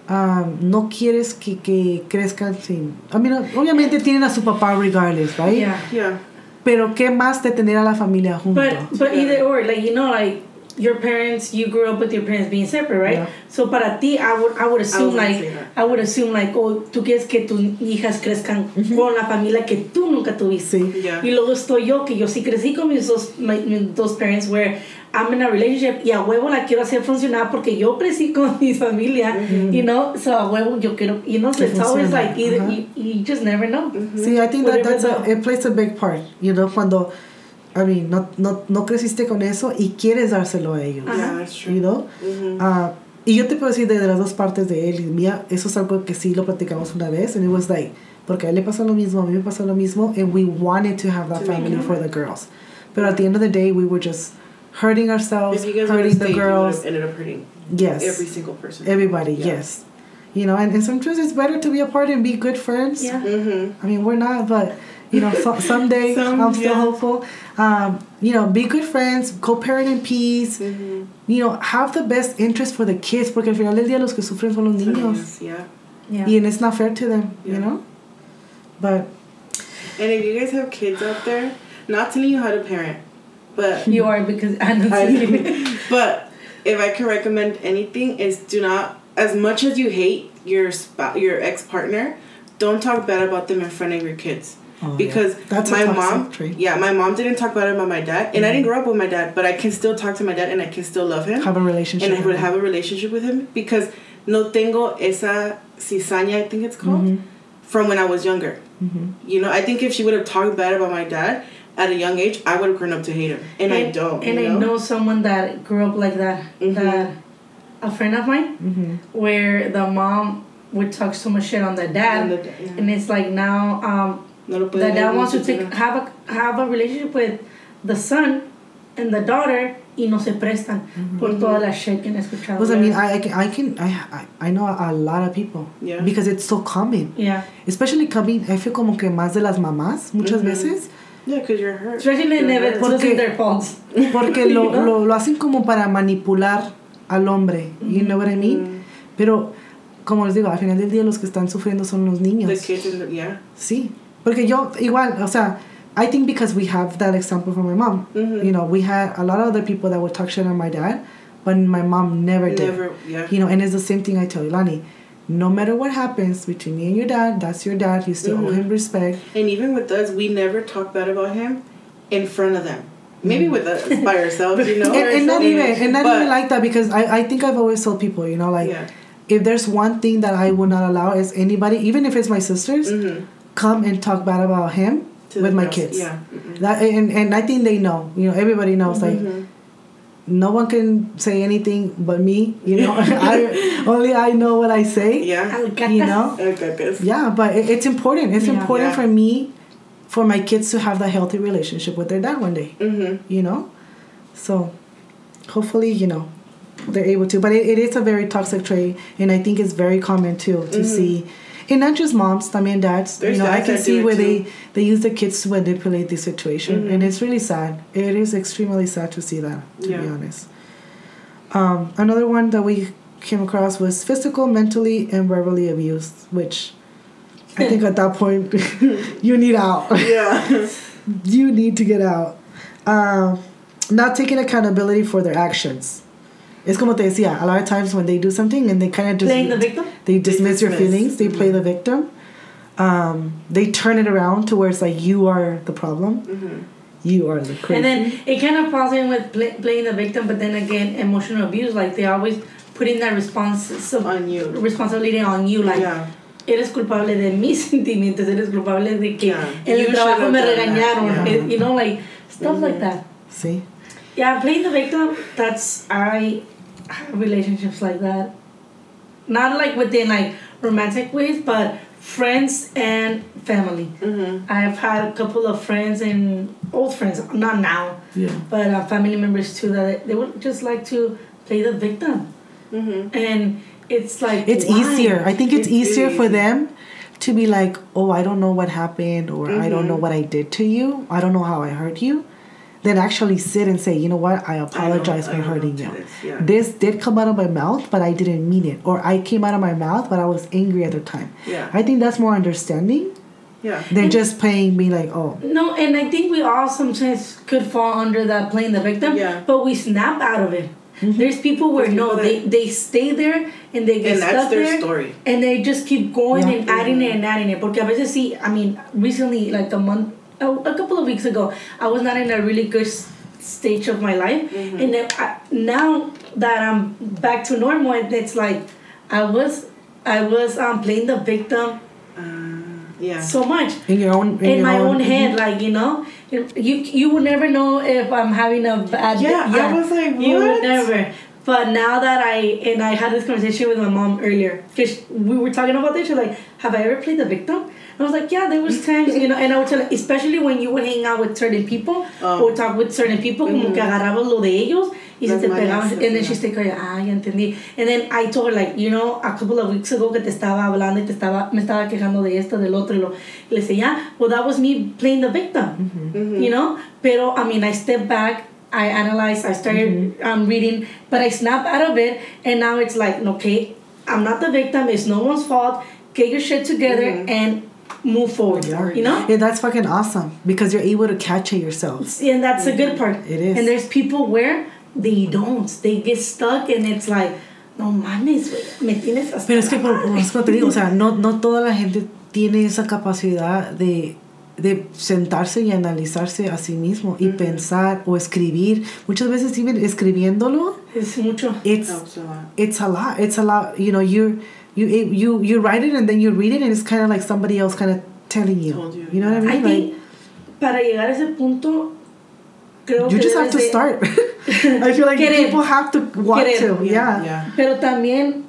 Ah, no quieres que, que crezcan sin... I mean, obviamente tienen a su papá regardless, right? Yeah. Yeah. Pero qué más de tener a la familia junto. But but either or, like you know, like your parents, you grew up with your parents being separate, right? Yeah. So para ti, I would I would assume gonna like. I would assume like oh, tú quieres que tus hijas crezcan con la familia que tú nunca tuviste. Sí. Yeah. Y luego estoy yo que yo sí crecí con mis dos my- mis dos parents where I'm in a relationship y a huevo la quiero hacer funcionar porque yo crecí con mi familia, you know, so a huevo yo quiero, you know, so Que it's always like either ajá. you, you just never know. Sí, I think that that's a, it plays a big part, you know, cuando, I mean, no, no, no creciste con eso y quieres dárselo a ellos, Yeah, that's true. you know? Mhm. Ah, y yo te puedo decir de, de las dos partes de él y mía, eso es algo que sí lo platicamos una vez, and it was like, porque a él le pasó lo mismo, a mí me pasó lo mismo, and we wanted to have that To family for the girls. But at the end of the day, we were just hurting ourselves, hurting the stayed, girls. ended up hurting Yes. every single person. Everybody, Yeah. yes. You know, and, and sometimes it's better to be apart and be good friends. Yeah. Mm-hmm. I mean, we're not, but you know, so, someday Some- I'm still yeah. hopeful. Um, you know, be good friends, co-parent in peace. Mm-hmm. You know, have the best interest for the kids, porque al final del día los que sufren son los niños, Yeah. Yeah. y and it's not fair to them. You know, but And if you guys have kids out there, not telling you how to parent, but You are because I know. I, but if I can recommend anything is do not as much as you hate your spouse, your ex partner, don't talk bad about them in front of your kids. Oh, yeah. because That's my mom, trait. yeah, my mom didn't talk bad about my dad, and I didn't grow up with my dad, but I can still talk to my dad, and I can still love him, have a relationship. and I would have a relationship with him because no tengo esa cizaña, I think it's called, Mhm. from when I was younger. Mhm. You know, I think if she would have talked bad about my dad at a young age, I would have grown up to hate him, and, I don't. And you I know someone that grew up like that. Mhm. That a friend of mine, Mhm. where the mom would talk so much shit on the dad, And and, the- yeah. it's like now um, No lo the dad wants to take have a have a relationship with the son and the daughter y no se prestan por toda la shit que han escuchado. Because I mean, I, I can, I can, I, I, I know a lot of people. Yeah. Because it's so common. yeah, Especially coming, I feel como que más de las mamás, muchas Mhm. veces. Yeah, because you're hurt. especially You're never hurt. Porque- their faults. Porque lo, lo, lo hacen como para manipular al hombre. You know what I mean? Pero, como les digo, al final del día los que están sufriendo son los niños. The kids the, yeah. Sí. Porque yo, igual, o sea, I think because we have that example from my mom. Mhm. You know, we had a lot of other people that would talk shit on my dad, but my mom never did. Never, yeah. You know, and it's the same thing I tell Leilani. No matter what happens between me and your dad, that's your dad. You still owe Mhm. him respect. And even with us, we never talk bad about him in front of them. Maybe with us by ourselves, you know. Mm-hmm. and, and not even and not But- even like that because I, I think I've always told people, you know, like Yeah. if there's one thing that I would not allow is anybody, even if it's my sisters, Mhm. Come and talk bad about him with my girls, kids. Yeah. That and, and I think they know. You know, everybody knows. Like Mhm. no one can say anything but me. You know, I only I know what I say. Yeah. You know. Yeah, but it, it's important. It's Yeah. important Yeah. for me, for my kids to have that healthy relationship with their dad one day. Mm-hmm. You know, so hopefully, you know, they're able to. But it, it is a very toxic trait, and I think it's very common too to see. And not just moms, también dads. There's you know, I can see where too. they they use their kids to manipulate the situation, Mhm. and it's really sad. It is extremely sad to see that. To be honest. Um, another one that we came across was physical, mentally, and verbally abused, which I think at that point you need out. Yeah. you need to get out. Um, not taking accountability for their actions. Es como te decía, a lot of times when they do something and they kind of just Playing the victim? they dismiss your dismiss. feelings, they play the victim. Um, they turn it around to where it's like you are the problem, mm-hmm. you are the crazy. And then it kind of falls in with play, playing the victim, but then again, emotional abuse. Like they always putting that response so, On you. responsibility on you. Like yeah. eres culpable de mis sentimientos, eres culpable de que Yeah. en el You trabajo should've me done regañaron. Yeah. You know, like stuff like Mhm. that. See, Yeah, playing the victim. That's I have relationships like that. Not like within like romantic ways, but friends and family. Mm-hmm. I've had a couple of friends and old friends, not now, yeah, but uh, family members too that they would just like to play the victim, Mm-hmm. and it's like it's why? easier. I think it's, It's easier really for easy. them to be like, oh, I don't know what happened, or I don't know Mhm. what I did to you. I don't know how I hurt you. Then actually sit and say, you know what? I apologize I for know hurting you. this, yeah. This did come out of my mouth, but I didn't mean it. Or I came out of my mouth, but I was angry at the time. Yeah. I think that's more understanding Yeah. than just playing me like, oh, No, and I think we all sometimes could fall under that playing the victim, Yeah. but we snap out of it. Mm-hmm. There's people where There's no, people they that- they stay there and they get And that's stuck their there, story. and they just keep going Yeah. and adding it and adding it. Porque a veces sí, I mean, recently, like the month, a, a couple of weeks ago, I was not in a really good stage of my life, Mm-hmm. and then I, now that I'm back to normal, it's like I was, I was um playing the victim Uh, yeah. so much in your own, in, in your my own mhm. head, like you know, you you would never know if I'm having a bad Yeah, Yeah, I was like, you would what? never. But now that I and I had this conversation with my mom earlier, because we were talking about this, she's like, "Have I ever played the victim?" I was like, "Yeah, there was times, you know." And I would tell, especially when you would hang out with certain people Oh. or talk with certain people, como que agarrabas lo de ellos y se te pegaban, and then she stayed quiet. Ah, ya entendí. And then I told her like, you know, a couple of weeks ago que te estaba hablando y te estaba, me estaba quejando de esto, del otro, y lo, y le decía, yeah, well, that was me playing the victim, Mm-hmm. you know. Pero I mean, I stepped back. I analyzed, I started um, reading, but I snapped out of it, and now it's like, okay, I'm not the victim, it's no one's fault. Get your shit together and move forward, you know? Yeah, that's fucking awesome because you're able to catch it yourself. And that's the good part. It is. And there's people where they don't, they get stuck, and it's like, no mames, me tienes hasta Pero es que, por, madre." por eso te digo, o sea, no, no toda la gente tiene esa capacidad de, de sentarse y analizarse a sí mismo y pensar o escribir. Muchas veces, even escribiéndolo, Es mucho. it's a it's a lot. It's a lot. You know, you you you you write it and then you read it and it's kind of like somebody else kind of telling you. Told you, You know what I I mean? think para llegar a ese punto, creo you que just have to de- start. I feel like Querer. people have to want Querer. to. Yeah. Yeah. Pero también,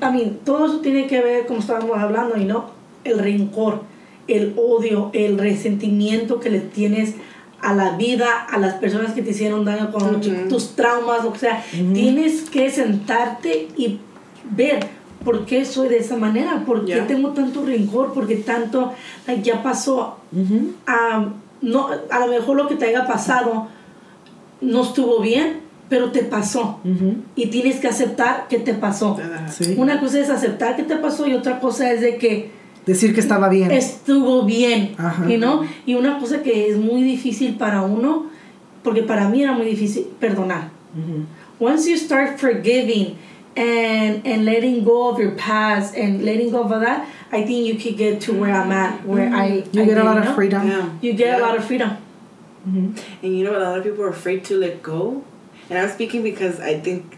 I mean, todo eso tiene que ver, como estábamos hablando, y no, el rencor, el odio, el resentimiento que le tienes a la vida, a las personas que te hicieron daño con tus traumas, lo que sea. Tienes que sentarte y ver por qué soy de esa manera, por qué Ya. tengo tanto rencor, por qué tanto, like, ya pasó. Mhm. Ah, no, a lo mejor lo que te haya pasado no estuvo bien, pero te pasó Mhm. y tienes que aceptar que te pasó. Sí. Una cosa es aceptar que te pasó y otra cosa es de que Decir que estaba bien. estuvo bien, Ajá. you know? Y una cosa que es muy difícil para uno, porque para mí era muy difícil perdonar. Mhm. Once you start forgiving and and letting go of your past and letting go of that, I think you could get to where I'm at, where I You I get a lot you of know? freedom. Yeah. You get a lot of freedom. And you know? A lot of people are afraid to let go. And I'm speaking because I think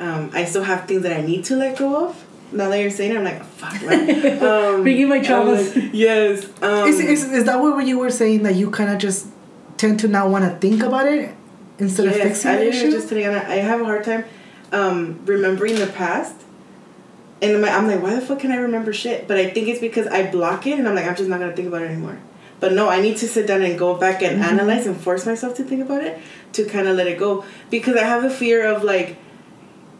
um, I still have things that I need to let go of. Now that you're saying it, I'm like, fuck, man. Um, Bringing my I'm traumas. like, yes. Um, Is, is, is that what you were saying that you kind of just tend to not want to think about it instead of fixing I the issue. just today, I have a hard time um, remembering the past. And my, I'm like, why the fuck can I remember shit? But I think it's because I block it and I'm like, I'm just not gonna think about it anymore. But no, I need to sit down and go back and Mm-hmm. analyze and force myself to think about it to kind of let it go. Because I have the fear of like,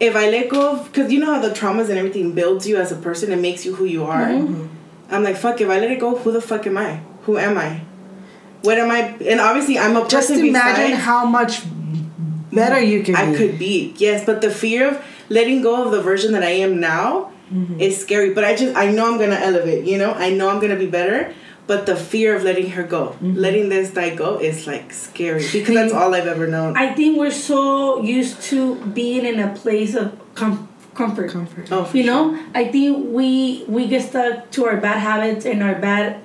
if I let go of, because you know how the traumas and everything builds you as a person and makes you who you are. Mm-hmm. I'm like, fuck, if I let it go, who the fuck am I? Who am I? What am I? And obviously, I'm a Just person imagine besides- how much better you can I be. could be, yes, but the fear of letting go of the version that I am now Mm-hmm. is scary. But I just I know I'm gonna elevate, you know, I know I'm gonna be better. But the fear of letting her go, Mm-hmm. letting this guy go, is like scary because that's all I've ever known. I think we're so used to being in a place of com- comfort. Comfort. oh, for You sure. know, I think we we get stuck to our bad habits and our bad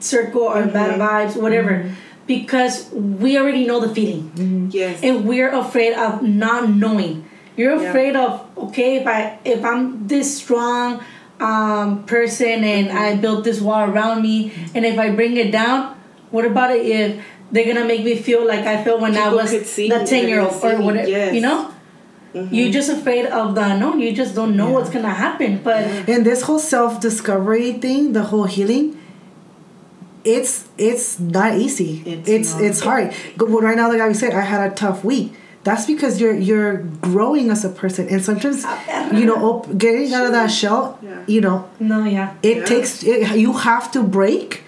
circle, our bad vibes, whatever, because we already know the feeling, mm-hmm. yes, and we're afraid of not knowing. You're Yeah. afraid of okay, if I if I'm this strong um, person and mm-hmm. I built this wall around me, mm-hmm. and if I bring it down, what about it if they're gonna make me feel like I felt when I was could see the ten year old or whatever, yes. you know? You're just afraid of the unknown. You just don't know what's gonna happen. But And this whole self discovery thing, the whole healing, it's it's not easy. It's It's it's, hard. Go- well, Right now, like I said, I had a tough week. That's because you're you're growing as a person, and sometimes you know op- getting out of that shell. Yeah. You know, no, yeah. it Yeah. takes it, you have to break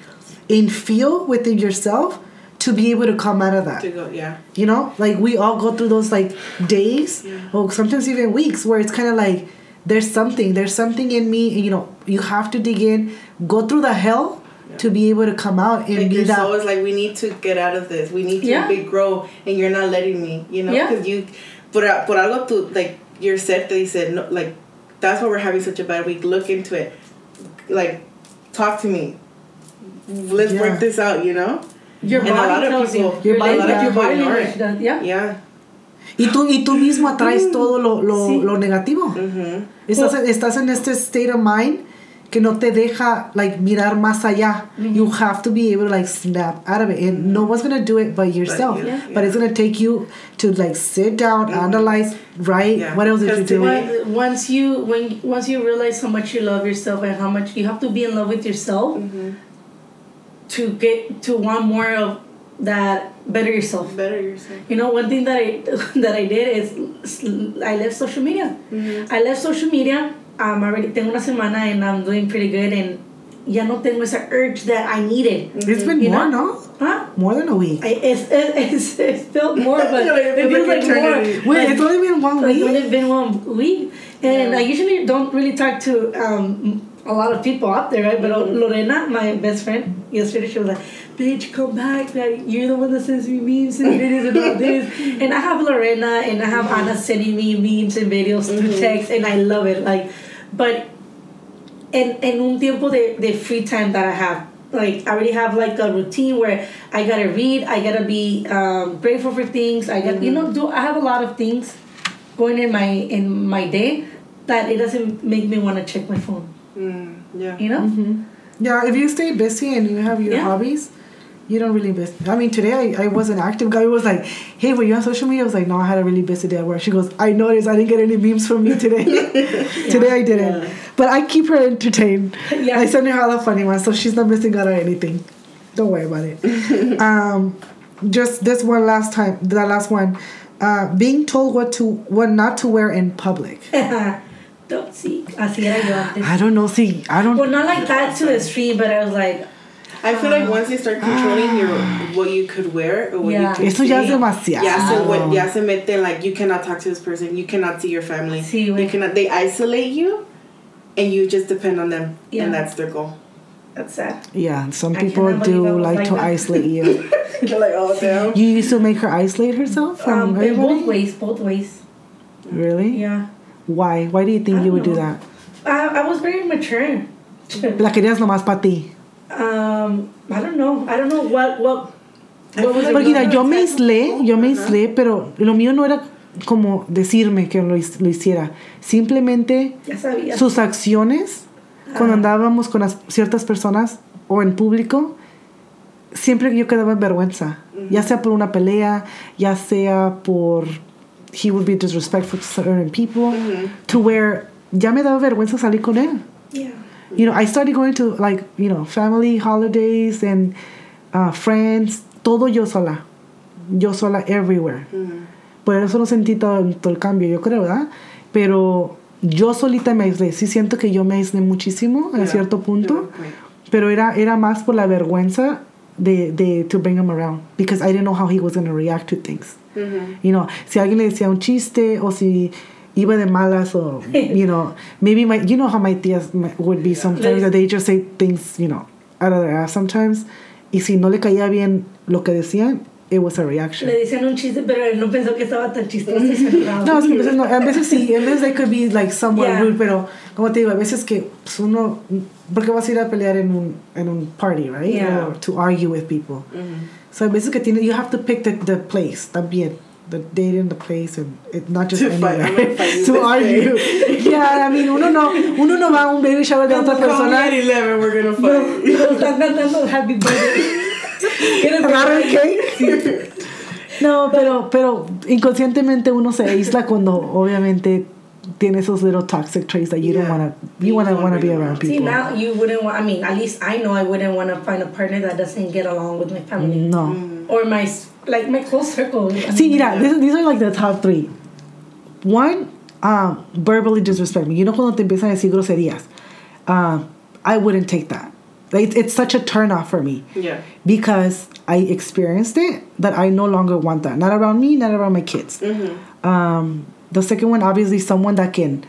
and feel within yourself to be able to come out of that to go, yeah, you know like we all go through those like days Yeah. or sometimes even weeks where it's kind of like there's something there's something in me you know you have to dig in go through the hell to be able to come out and like be your that soul is like, we need to get out of this. We need to Yeah. big grow, and you're not letting me, you know, Yeah. because you, por por algo tú like you're said they said no, like that's why we're having such a bad week. Look into it, like talk to me. Let's Yeah. work this out, you know. Your And a body lot of tells people- you. Your body- a lot of your body ignore language does- Yeah. Yeah. y tú y tú mismo atraes todo lo, lo, Sí. lo negativo Mm-hmm. estás, estás en este state of mind que no te deja like mirar más allá mm-hmm. you have to be able to like snap out of it and no one's gonna do it but yourself you, Yeah. but it's gonna take you to like sit down mm-hmm. analyze write Yeah. what else did you Because do once you when once you realize how much you love yourself and how much you have to be in love with yourself mm-hmm. to get to want more of that better yourself. Better yourself. You know, one thing that I that I did is I left social media. I left social media. Um, already tengo una semana and I'm doing pretty good and ya no tengo esa urge that I needed. it's been You more know? no Huh? more than a week I, it's, it, it's, it felt more, but it it feels like more. Wait, Like, it's only been one it's week. only been one week, and Yeah. I usually don't really talk to um, a lot of people out there, right? But Mm-hmm. Lorena, my best friend, yesterday she was like, "Bitch, come back! Like, you're the one that sends me memes and videos and all this." and I have Lorena and I have Mm-hmm. Anna sending me memes and videos through text, and I love it. Like, but en, en un tiempo de, de free time that I have. Like I already have like a routine where I gotta read, I gotta be um, grateful for things. I got you know do I have a lot of things going in my in my day that it doesn't make me want to check my phone. Mm, yeah. You know? Yeah, if you stay busy and you have your Yeah. hobbies, you don't really miss. I mean, today I, I was an active. Guy It was like, "Hey, were you on social media?" I was like, "No, I had a really busy day at work." She goes, "I noticed. I didn't get any memes from you today. today I didn't, Yeah. but I keep her entertained. Yeah. I send her all the funny ones, so she's not missing out on anything. Don't worry about it. um, just this one last time, the last one, uh, being told what to what not to wear in public. Don't see. Así era yo antes. I don't know. See, I don't. Well, not like that to the extreme, but I was like, I feel like once you start controlling your what you could wear or what Yeah. you could Eso ya es say, demasiado. Ya se, what, ya se meten like you cannot talk to this person, you cannot see your family, Sí, you güey. cannot. They isolate you, and you just depend on them, Yeah. and that's their goal. that's sad. Yeah, some I people cannot believe I do like like to that. isolate you. You're like, oh damn. you used to make her isolate herself from Um, in everybody? both ways, both ways. Really? Yeah. Why? Why do you think you would don't do that? I, I was very mature. La querías nomás para ti. Um, I don't know. I don't know what what. What? Porque mira, yo me aislé, yo me aislé, pero lo mío no era como decirme que lo, lo hiciera. Simplemente sus acciones, cuando andábamos con las, ciertas personas o en público, siempre yo quedaba en vergüenza. ya sea por una pelea, ya sea por he would be disrespectful to certain people, to where ya me daba vergüenza salir con él. Yeah. You know, I started going to like you know family holidays and uh, friends, todo yo sola, yo sola everywhere. Por eso no sentí todo, todo el cambio, yo creo, ¿verdad? Pero yo solita me aislé. Sí siento que yo me aislé muchísimo a Yeah. cierto punto, Yeah, pero era, era más por la vergüenza de, de to bring him around because I didn't know how he was going to react to things. Mm-hmm. You know, si alguien le decía un chiste o si iba de malas o, you know, maybe my, you know how my tías would be sometimes that they just say things, you know, out of their ass sometimes. Y si no le caía bien lo que decían, it was a reaction. Le decían un chiste, pero él no pensó que estaba tan chistoso y se enojaba. No, es que a veces no, a veces sí, a veces they could be like somewhat Yeah. rude, pero como te digo, a veces que pues, uno, porque vas a ir a pelear en un, en un party, right? Yeah. Or to argue with people. Mm-hmm. So a veces que tiene, you have to pick the, the place también. The date and the place and it, not just To fight, I'm anywhere. gonna fight you to this argue. yeah, I mean, uno no, uno no va a un baby shower de otra persona. At 11, we're gonna No, fight. no, están cantando Happy Birthday. ¿Quieres Agarra el ver? cake. No, pero, pero inconscientemente uno se aísla cuando obviamente tiene esos little toxic traits that you don't want to you You want to don't want to be around people. See, now you wouldn't want, I mean, at least I know I wouldn't want to find a partner that doesn't get along with my family. No. Or my, s- like, my close circle. See, mean, mira, these, these are like the top three. One, um, verbally disrespect me. You know cuando te empiezan a decir groserías. Um, I wouldn't take that. Like, it's such a turn off for me. Yeah. because I experienced it that I no longer want that. Not around me, not around my kids. Um, the second one, obviously, someone that can.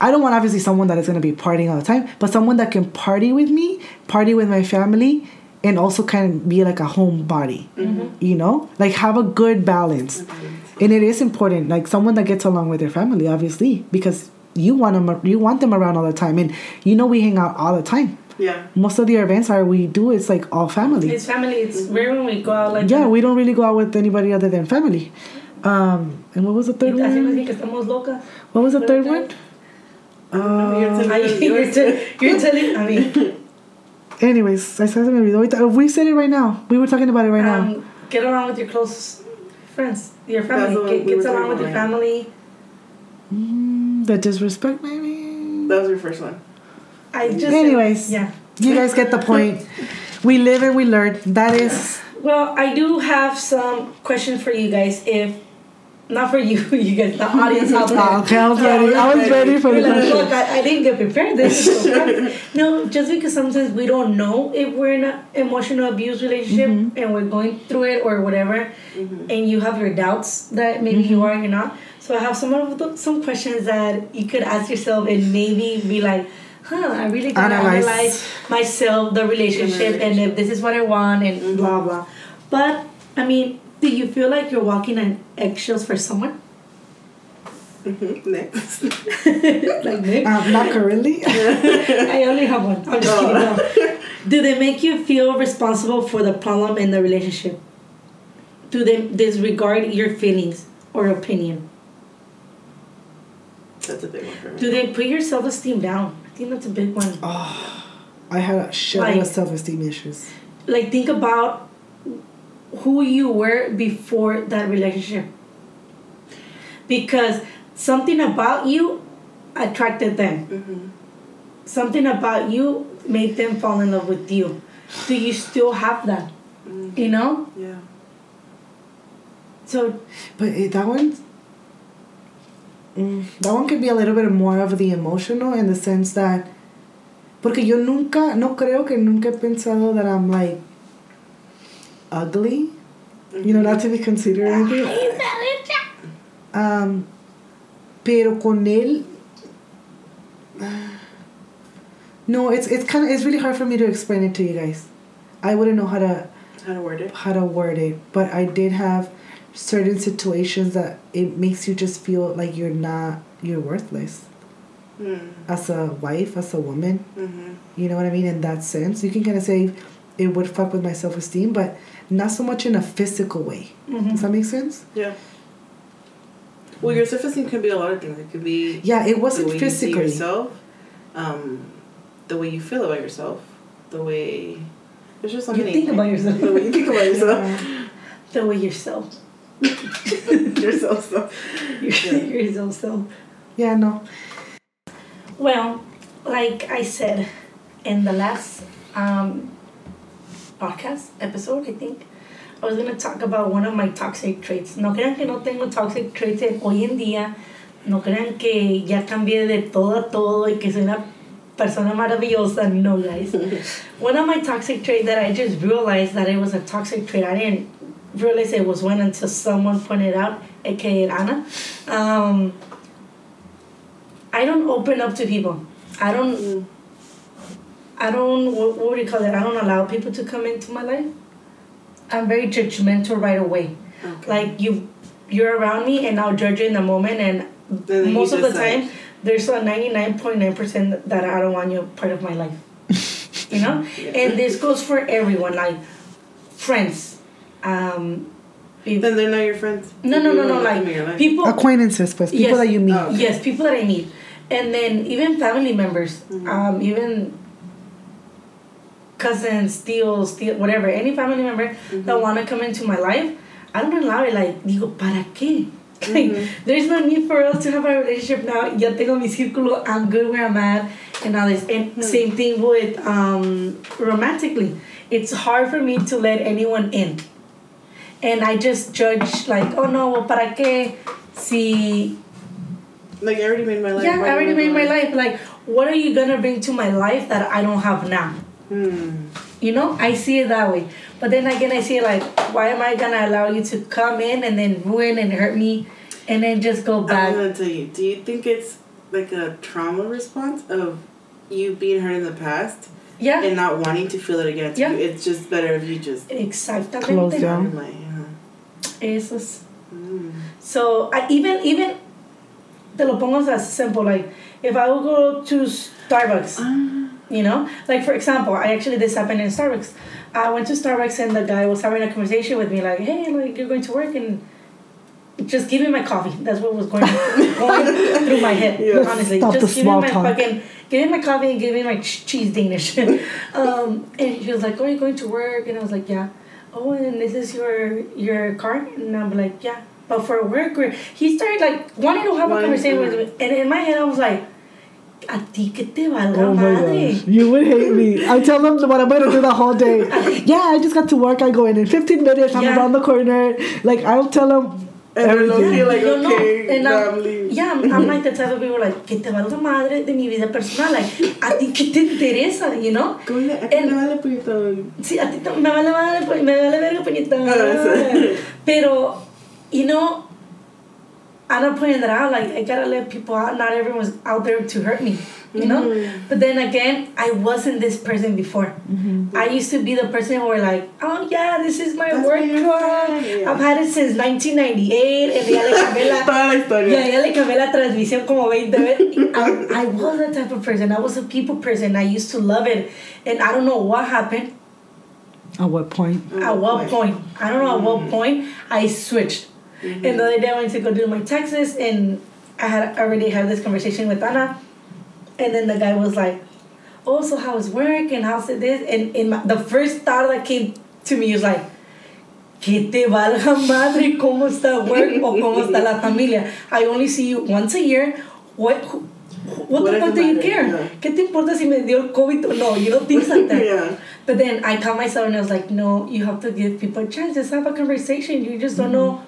I don't want obviously someone that is going to be partying all the time, but someone that can party with me, party with my family, and also kind of be like a homebody. You know, like have a good balance. And it is important, like someone that gets along with their family, obviously, because you want them, you want them around all the time, and you know we hang out all the time. Yeah. Most of the events are we do it's like all family. It's family. It's rare when we go out like Yeah, that. we don't really go out with anybody other than family. Um, and what was the third one? dicen que estamos locas. What was the third one? Uh, you're telling Ay, us you're, yours. you're telling, I mean, Anyways, I said me olvidó. Ahorita- We said it right now. We were talking about it right now. um, get along with your close friends, your family. Get, we gets along talking with your about, family. Mm, the disrespect, maybe. That was your first one. I just. Anyways. Yeah. You guys get the point. We live and we learn. That is. Well, I do have some questions for you guys. If not for you, you guys, the audience out there. Okay, I was ready. I was ready for the You're like, question. look, I, I didn't get prepared. This is so. No, just because sometimes we don't know if we're in an emotional abuse relationship Mm-hmm. and we're going through it or whatever, and you have your doubts that maybe you Mm-hmm. are, you're not. So I have some of the, some questions that you could ask yourself and maybe be like, huh, I really gotta Analyze. analyze, myself, the relationship, and if this is what I want, and blah blah. But I mean, do you feel like you're walking on eggshells for someone? Mm-hmm. Next. like me? Um, not currently. I only have one. I'm just kidding. No. Do they make you feel responsible for the problem in the relationship? Do they disregard your feelings or opinion? That's a big one for me. Do they put your self esteem down? I think that's a big one. I had a shit Like- of self esteem issues. Like, think about who you were before that relationship. Because something about you attracted them. Something about you made them fall in love with you. Do you still have that? You know? Yeah. So But eh, that one, mm, that one could be a little bit more of the emotional in the sense that, porque yo nunca, no creo que nunca he pensado that I'm like ugly, you know, not to be considered anything. Um, pero con él, no, it's it's kind of it's really hard for me to explain it to you guys. I wouldn't know how to How to word it? how to word it, but I did have certain situations that it makes you just feel like you're not you're worthless Mm. as a wife, as a woman. Mm-hmm. You know what I mean? In that sense, you can kind of say it would fuck with my self esteem, but not so much in a physical way. Does that make sense? Yeah. Well, your self-esteem can be a lot of things. It could be Yeah, it wasn't the way you see yourself, um, the way you feel about yourself, the way there's just so You many. think about yourself. The way you think about yourself. the way you're so. You're so so. You're, you're so so. Yeah, no. Well, like I said in the last um, podcast episode, I think, I was going to talk about one of my toxic traits. No crean que no tengo toxic traits hoy en día. No crean que ya cambié de todo a todo y que soy una persona maravillosa. No, guys. one of my toxic traits that I just realized that it was a toxic trait. I didn't realize it was one until someone pointed out, aka Anna. Um, I don't open up to people. I don't. I don't. What, what would you call it? I don't allow people to come into my life. I'm very judgmental right away. Okay. Like you, you're around me, and I'll judge you in the moment. And then most of the decide. time, there's a ninety nine point nine percent that I don't want you part of my life. you know, Yeah. and this goes for everyone. Like friends. Um, if- Then they're not your friends. no, no, no, no. want them in Like people. Acquaintances, pues, people Yes. that you meet. Oh. Okay. Yes, people that I meet, and then even family members, Mhm. um, even cousins, tíos, tío, whatever, any family member that want to come into my life, I don't allow it. Like, digo, ¿para qué? Like, Mhm. there's no need for us to have a relationship now. Ya tengo mi círculo. I'm good where I'm at, and all this. And Hmm. same thing with um, romantically. It's hard for me to let anyone in, and I just judge like, oh no, well, ¿para qué? Si Like I already made my life. yeah, I already made my life. Like, what are you gonna bring to my life that I don't have now? Hmm. You know, I see it that way. But then again, I see it like, why am I gonna allow you to come in and then ruin and hurt me, and then just go back? I'm back? gonna tell you. Do you think it's like a trauma response of you being hurt in the past Yeah, and not wanting to feel it again? Yeah. you- It's just better if you just. Close exactamente. down. Like, yeah. Eso es. Mm. So I even even te lo pongo as simple like if I would go to Starbucks. Ah. You know, like for example, I actually this happened in Starbucks. I went to Starbucks and the guy was having a conversation with me, like, "Hey, like you're going to work and just give me my coffee." That's what was going going through my head. Yeah. Honestly, Stop the just give me my talk. fucking give me my coffee and give me my ch- cheese Danish. um, and he was like, "Oh, you're going to work?" And I was like, "Yeah." Oh, and this is your your car? And I'm like, "Yeah." But for work, he started like wanting to have a conversation with me, and in my head, I was like. A ti que te valga Oh madre. gosh. You would hate me. I tell them what I'm going to do the whole day. Yeah, I just got to work. I go in in 15 minutes. I'm Yeah. around the corner. Like, I'll tell them And then they'll everything. feel like, Yo okay, and now I'm- I'm leaving. Yeah, I'm, I'm like the type of people like, que te valga madre de mi vida personal. Like, a ti que te interesa, you know? Go a ti And- vale puñetón. Sí, a ti me vale madre, me vale verga, puñeta. Ah. Pero, you know, I'm not pointing that out. Like, I gotta let people out. Not everyone's out there to hurt me, you know? Mhm. But then again, I wasn't this person before. I used to be the person who were like, oh yeah, this is my That's work my car. yeah. I've had it since 1998. And ya le cambié la, Toda la historia. ya, ya le cambié la transmisión como 20 veces. I, I was that type of person. I was a people person. I used to love it. And I don't know what happened. At what point? At what point? I don't know at what point I switched. And the other day I went to go do my taxes and I had already had this conversation with Anna. And then the guy was like, Oh, so how's work and how's it this? And in my, the first thought that came to me was like, Que te valga madre cómo está work o cómo está la familia. I only see you once a year. What who- what, What the fuck do you care? Yeah. ¿Qué te importa si me dio el COVID no? You know, things like that. Yeah. But then I caught myself and I was like, no, you have to give people a chance. Just have a conversation. You just don't know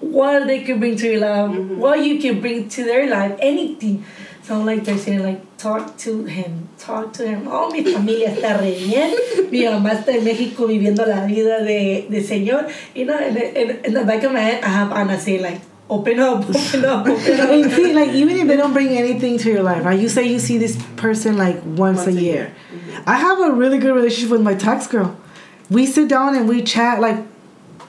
what they could bring to your life, mm-hmm. what you can bring to their life, anything. So like, they're saying, like, talk to him, talk to him. Oh, mi familia está re bien. Mi mamá está en México viviendo la vida de, de señor. You know, in, in, in the back of my head, I have Anna say, like, open up, open up, open up. And see, like even if they don't bring anything to your life, right? You say you see this person like once, Once a year. year. Mm-hmm. I have a really good relationship with my tax girl. We sit down and we chat like.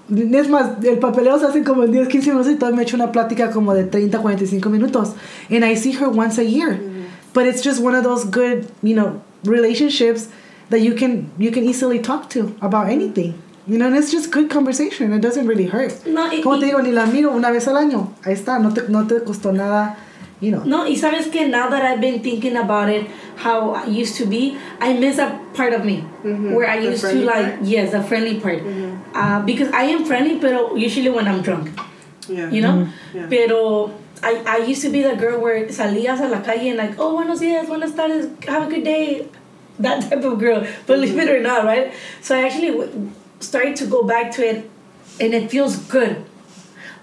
Es más, el papeleo se hace como en 10, 15 minutos y todavía me echo una plática como de 30, 45 minutos. And I see her once a year. But it's just one of those good, you know, relationships that you can you can easily talk to about anything. You know, and it's just good conversation. It doesn't really hurt. No, Como te digo, ni la miro una vez al año. Ahí está, no te, no te costó nada you know. No, y sabes que now that I've been thinking about it, how I used to be, I miss a part of me mm-hmm. where I The used to like part? yes, the friendly part, mm-hmm. uh, because I am friendly, but usually when I'm drunk, Yeah. you know. Mm-hmm. Yeah. Pero I, I used to be the girl where salías a la calle and like, oh, buenos días, buenas tardes, have a good day, that type of girl. Believe it or not, right? So I actually w- started to go back to it, and it feels good.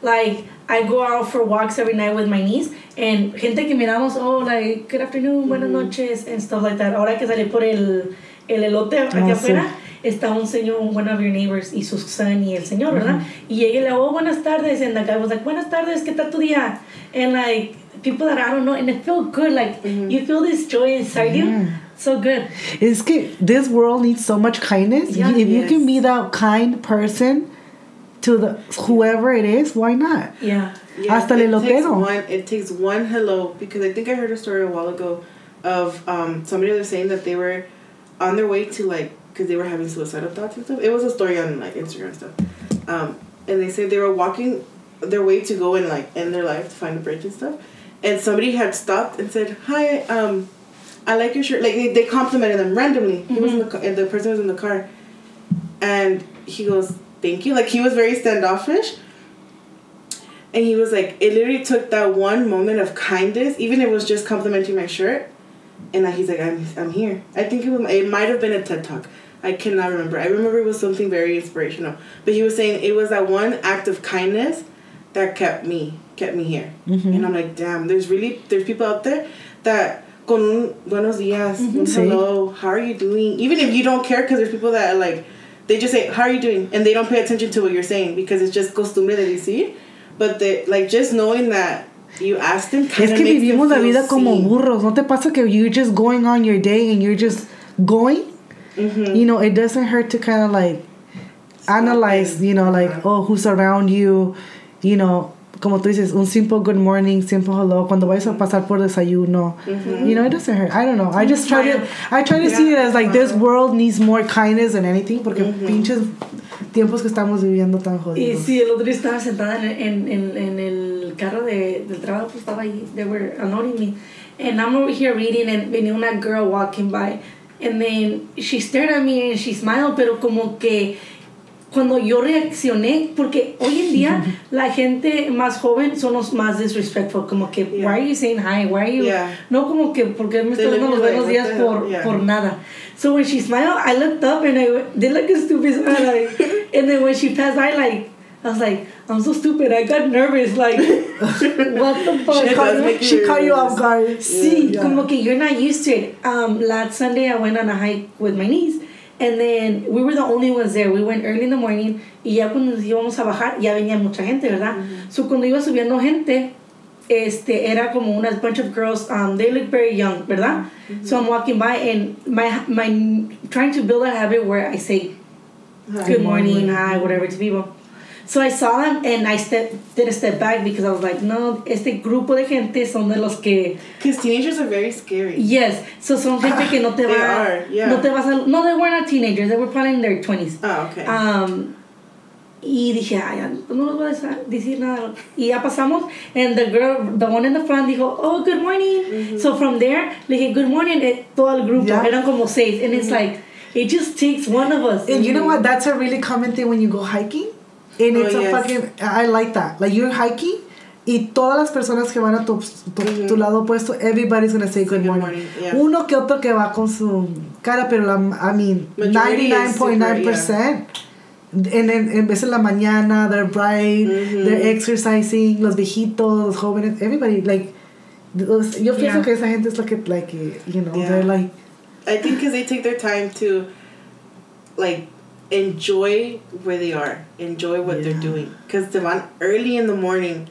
Like I go out for walks every night with my niece, and gente que miramos, oh, like good afternoon, buenas noches, and stuff like that. Ahora que salí por el, el elote aquí Ah, sí. afuera, está un señor, one of your neighbors, y su son y el señor, ¿verdad? Y le oh, buenas tardes, and the guy was like, buenas tardes, ¿qué tal tu día? And like, people that I don't know, and it felt good, like, you feel this joy inside you, so good. Es que this world needs so much kindness. Yeah. if you can be that kind person to the whoever it is, why not? Yeah. Yeah, Hasta el it takes one. It takes one hello because I think I heard a story a while ago of um, somebody was saying that they were on their way to like because they were having suicidal thoughts and stuff. It was a story on like Instagram and stuff, um, and they said they were walking their way to go and like end their life to find a bridge and stuff, and somebody had stopped and said, "Hi, um, I like your shirt." Like they, they complimented them randomly. He was in the car, and the person was in the car, and he goes, "Thank you." Like he was very standoffish. And he was like, it literally took that one moment of kindness, even if it was just complimenting my shirt. And he's like, I'm, I'm here. I think it, was, it might have been a TED Talk. I cannot remember. I remember it was something very inspirational. But he was saying it was that one act of kindness that kept me, kept me here. Mm-hmm. And I'm like, damn, there's really, there's people out there that con buenos dias, mm-hmm. Sí. hello, how are you doing? Even if you don't care, because there's people that are like, they just say, how are you doing? And they don't pay attention to what you're saying because it's just costumbre de decir. But they, like, just knowing that you asked them Es kind of que vivimos la vida como burros. ¿No te pasa que you're just going on your day and you're just going? Mm-hmm. You know, it doesn't hurt to kind of like analyze, you know, like, oh, who's around you, you know, como tú dices, un simple good morning, simple hello, cuando vayas a pasar por desayuno, you know, it doesn't hurt. I don't know. I just try to, I try to see it as like this world needs more kindness than anything, porque pinches tiempos que estamos viviendo tan Y jodidos. sí, el otro día estaba sentada en, en, en, en el carro de, del trabajo, pues estaba ahí, they were unloading me. And I'm over here reading and venía una girl walking by. And then she stared at me and she smiled, pero como que cuando yo reaccioné, porque hoy en día la gente más joven son los más disrespectful, como que, Yeah. why are you saying hi? Why are you? Yeah. No como que, porque me estoy dando los buenos días por, Yeah. por nada. So when she smiled, I looked up and I did like a stupid smile, like, and then when she passed by, like, I was like, I'm so stupid. I got nervous, like, what the fuck? She caught you, she caught you off guard. Sí, Yeah. como que you're not used to it. Um, last Sunday I went on a hike with my niece, and then we were the only ones there. We went early in the morning, y ya cuando nos íbamos a bajar, ya venía mucha gente, ¿verdad? So cuando iba subiendo gente, este, era como unas bunch of girls, um, they look very young, ¿verdad? So I'm walking by, and my, my, trying to build a habit where I say, good morning, hi, whatever to people. So I saw them and I step, did a step back because I was like, no, este grupo de gente son de los que, Because teenagers are very scary. yes, so son gente que no te They va, are, yeah. no te vas a, no, they were not teenagers, they were probably in their 20s. Oh, okay. Um, y dije, ay, no les voy a decir nada. Y ya pasamos, and the girl, the one in the front dijo, oh, good morning. So from there, le dije, good morning, eh, todo el grupo, Yeah. eran como seis. And it's like, it just takes one of us. And you know what? That's a really common thing when you go hiking. And Oh, it's a yes. fucking. I like that. Like you're hiking, y todas las personas que van a tu, tu, tu lado opuesto, everybody's gonna say good good morning. morning, yeah. Uno que otro que va con su cara, pero la, I mean, Majority is 99.9%. En, en, en vez de la mañana, they're bright, they're exercising, los viejitos, los jóvenes, everybody, like, los- yo pienso Yeah. que esa gente es la que, like, you know, Yeah. they're like, I think because they take their time to, like, enjoy where they are, enjoy what they're doing. Because they want early in the morning,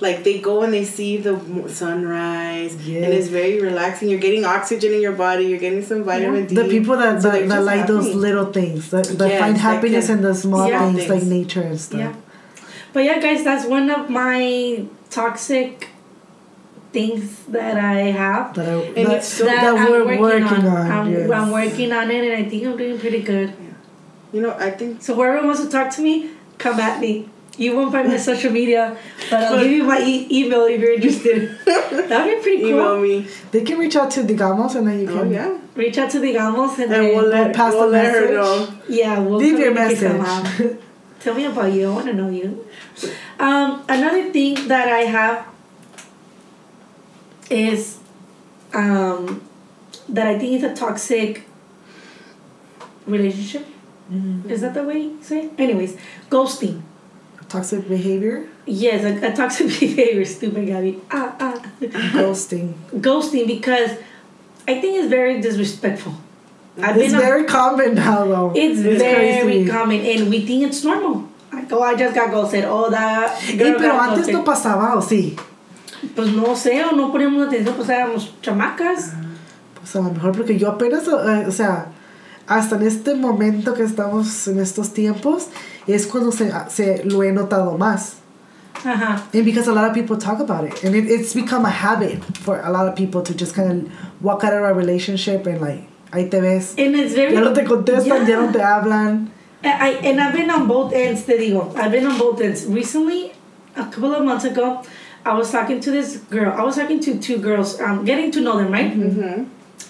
like they go and they see the mo- sunrise, and it's very relaxing. You're getting oxygen in your body. You're getting some vitamin D. the people that, So that, that just like those little things that, that Yes, find that happiness can- in the small Yeah. things like nature and stuff Yeah. But yeah, guys, that's one of my toxic things that I have. that, I, And that, it's so- that, I'm we're working, on, I'm, yes. I'm working on it, and I think I'm doing pretty good. You know, I think So whoever wants to talk to me, come at me. You won't find my social media, but I'll give you my e- email if you're interested. That'd be pretty cool. Email me. They can reach out to Digamos and then you can. Oh yeah. Reach out to Digamos and, And then we'll let, pass we'll the let her message. know. yeah, we'll Leave your message. Tell me about you. I want to know you. Um, another thing that I have is um, that I think is a toxic relationship. Is that the way you say? it? Anyways, ghosting. Toxic behavior, Yes, a, a toxic behavior. Stupid Gabby. Ah ah. ghosting. ghosting because I think it's very disrespectful. I've It's been a- very common now, though. It's, It's very crazy. common, and we think it's normal. Like, oh, I just got ghosted. Oh, that Ey, girl pero antes ghosted. no pasaba, ¿o sí? Pues no sé, o no poníamos atención, pues éramos chamacas. Pues a lo mejor porque yo apenas, eh, o sea, hasta en este momento que estamos en estos tiempos, es cuando se, se lo he notado más. Ajá. And because a lot of people talk about it. And it, it's become a habit for a lot of people to just kind of walk out of a relationship and like, ahí te ves. And it's very. Ya no te contestan, ya no te hablan. I, and I've been on both ends, te digo. I've been on both ends. Recently, a couple of months ago, I was talking to this girl. I was talking to two girls, um, getting to know them, right? Mm-hmm.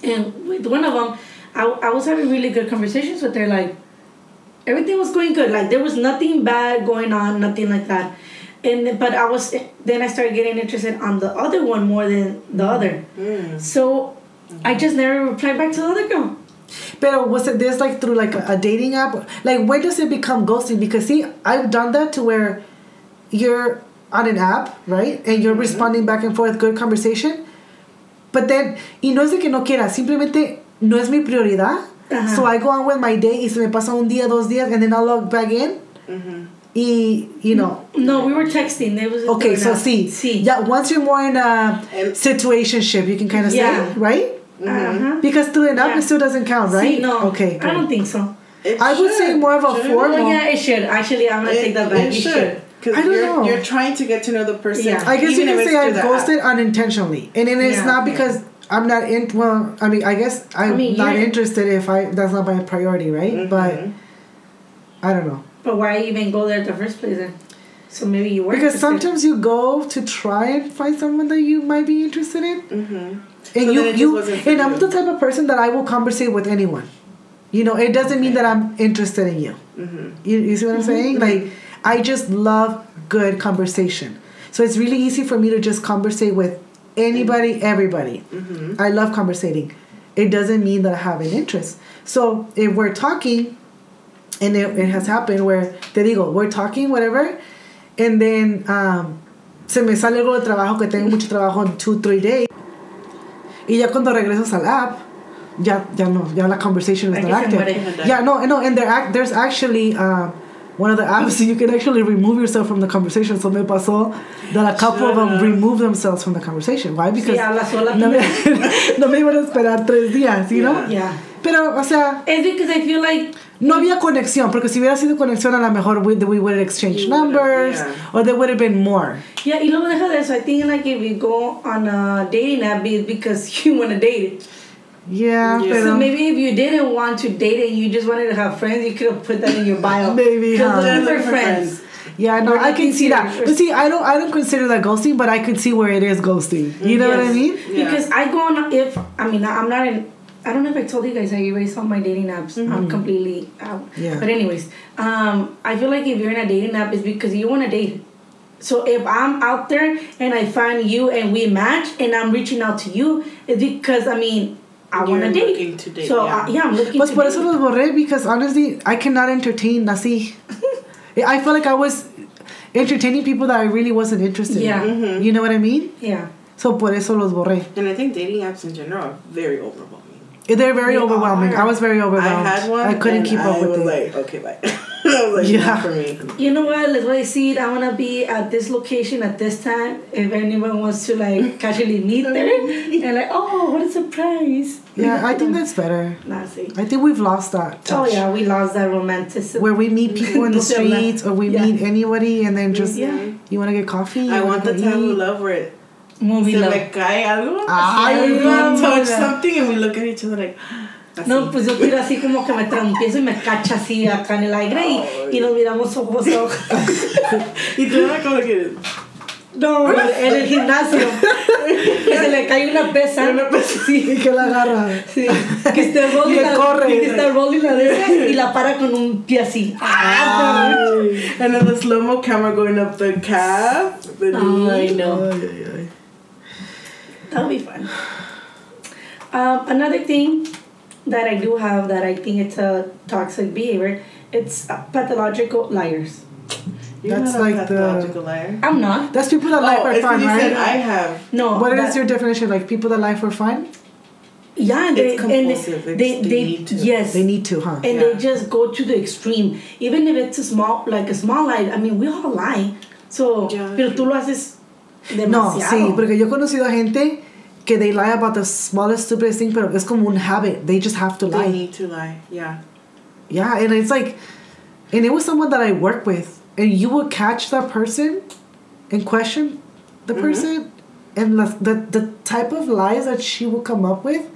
And with one of them, I, I was having really good conversations with her. Like, everything was going good. Like, there was nothing bad going on, nothing like that. And but I was then I started getting interested on the other one more than the other. Mm. So I just never replied back to the other girl. Pero was it this like through like a, a dating app? Like when does it become ghosting? Because see, I've done that to where you're on an app, right? And you're responding back and forth, good conversation. But then, y no es de que no quiera, simplemente no es mi prioridad. Ajá. So I go on with my day y se me pasa un día, dos días, and then I'll log back in. Mm-hmm. Y, you know, No, we were texting. There was okay, so no. see, sí. yeah, once you're more in a And- situationship, you can kind of Yeah. say, right? Uh-huh. Because through an app, Yeah. it still doesn't count, right? See, no, Okay. I don't think so. It I would say more of a Shouldn't it? formal- Well, yeah, it should. Actually, I'm gonna take that back. It, should. Because I don't you're, know. you're trying to get to know the person. Yeah. I guess you can say I ghosted app. unintentionally, and it is Yeah. not because I'm not in. Well, I mean, I guess I'm I mean, not interested if I that's not my priority, right? Mhm. But I don't know But why even go there in the first place then? So maybe you were because sometimes you go to try and find someone that you might be interested in, Mm-hmm. and So you then it just you and I'm the type of person that I will conversate with anyone. You know, it doesn't mean that I'm interested in you. Mm-hmm. You, you see what I'm saying? Like, I just love good conversation. So it's really easy for me to just conversate with anybody, everybody. Mm-hmm. I love conversating. It doesn't mean that I have an interest. So if we're talking, and it, it has happened where, te digo, we're talking, whatever, and then um, se me sale algo de trabajo, que tengo mucho trabajo en two, three days, y ya cuando regresas al app, ya, ya no, ya la conversation is not active. Yeah, no, no, and there, there's actually uh, one of the apps you can actually remove yourself from the conversation. So me pasó that a couple of them remove themselves from the conversation. Why? Because Sí, no, me, no me iban a esperar tres días, you know? Yeah. Pero, o sea, It's because I feel like no había conexión, porque si hubiera sido conexión, a lo mejor we, we would have exchanged numbers, yeah. or there would have been more. yeah, y luego deja de eso. I think like if you go on a dating app, it's because you want to date it. Yeah, Yeah. So maybe if you didn't want to date it, you just wanted to have friends, you could have put that in your bio. Maybe, Because huh? those are look for friends. yeah, no, I can can see see that. it But see, I don't, I don't consider that ghosting, but I could see where it is ghosting. You know what I mean? Yeah. Because I go on if I mean I'm not in I don't know if I told you guys I erased all my dating apps. I'm completely out. Yeah. But anyways, um, I feel like if you're in a dating app, it's because you want to date. So if I'm out there and I find you and we match and I'm reaching out to you, it's because I mean I want to date. looking to date, So yeah. uh, yeah, I'm looking. Pues to por date. eso los borré because honestly, I cannot entertain así. I feel like I was entertaining people that I really wasn't interested Yeah. in. You know what I mean? Yeah. So por eso los borré. And I think dating apps in general are very overwhelming. They're very They overwhelming. are. I was very overwhelmed. I had one. I couldn't and keep up with was it. like, okay, bye. I was like, Yeah. yeah. for me. You know what? Let's wait. See, I wanna be at this location at this time. If anyone wants to like casually meet there, and like, oh, what a surprise! yeah, I think that's better. Nah, see. I think we've lost that Oh yeah, we lost that romanticism. Where we meet people in the Don't feel bad. streets or we Yeah. meet anybody and then just, Yeah. you want to get coffee? I want the wanna type of love where it Movie se love. me cae algo. Ay, and we no, touch something and we look at each other like, No, pues yo tiro así como que me trampiezo y me cacha así acá en el aire y, y nos miramos ojos a ojos. Y tú eras como que. No, en el gimnasio. Que se le cae una pesa. Una pesa. Sí. Y que la agarra. Sí, que esté rolling Que la, corre. que esté rolling la de y la para con un pie así. Ah, And then the slow mo camera going up the calf. The knee. Ay, no. Ay, ay, ay. That'll be fun. Um, another thing that I do have that I think it's a toxic behavior, it's uh, pathological liars. You're That's not a like the- liar. I'm not. That's people that lie Oh, for fun, when you said right? I have. No. What is that- your definition? Like people that lie for fun? Yeah, and they, It's and they, compulsive. they, they, they need to. yes, They need to, huh? and Yeah. they just go to the extreme. Even if it's a small, like a small lie. I mean, we all lie. So, Yeah. pero tú lo haces No, sí, porque yo he conocido a gente que they lie about the smallest, stupidest thing, pero es como un habit. They just have to lie They need to lie. Yeah. Yeah, and it's like, and it was someone that I work with, and you would catch that person and question the mm-hmm. person, and the, the the type of lies that she would come up with.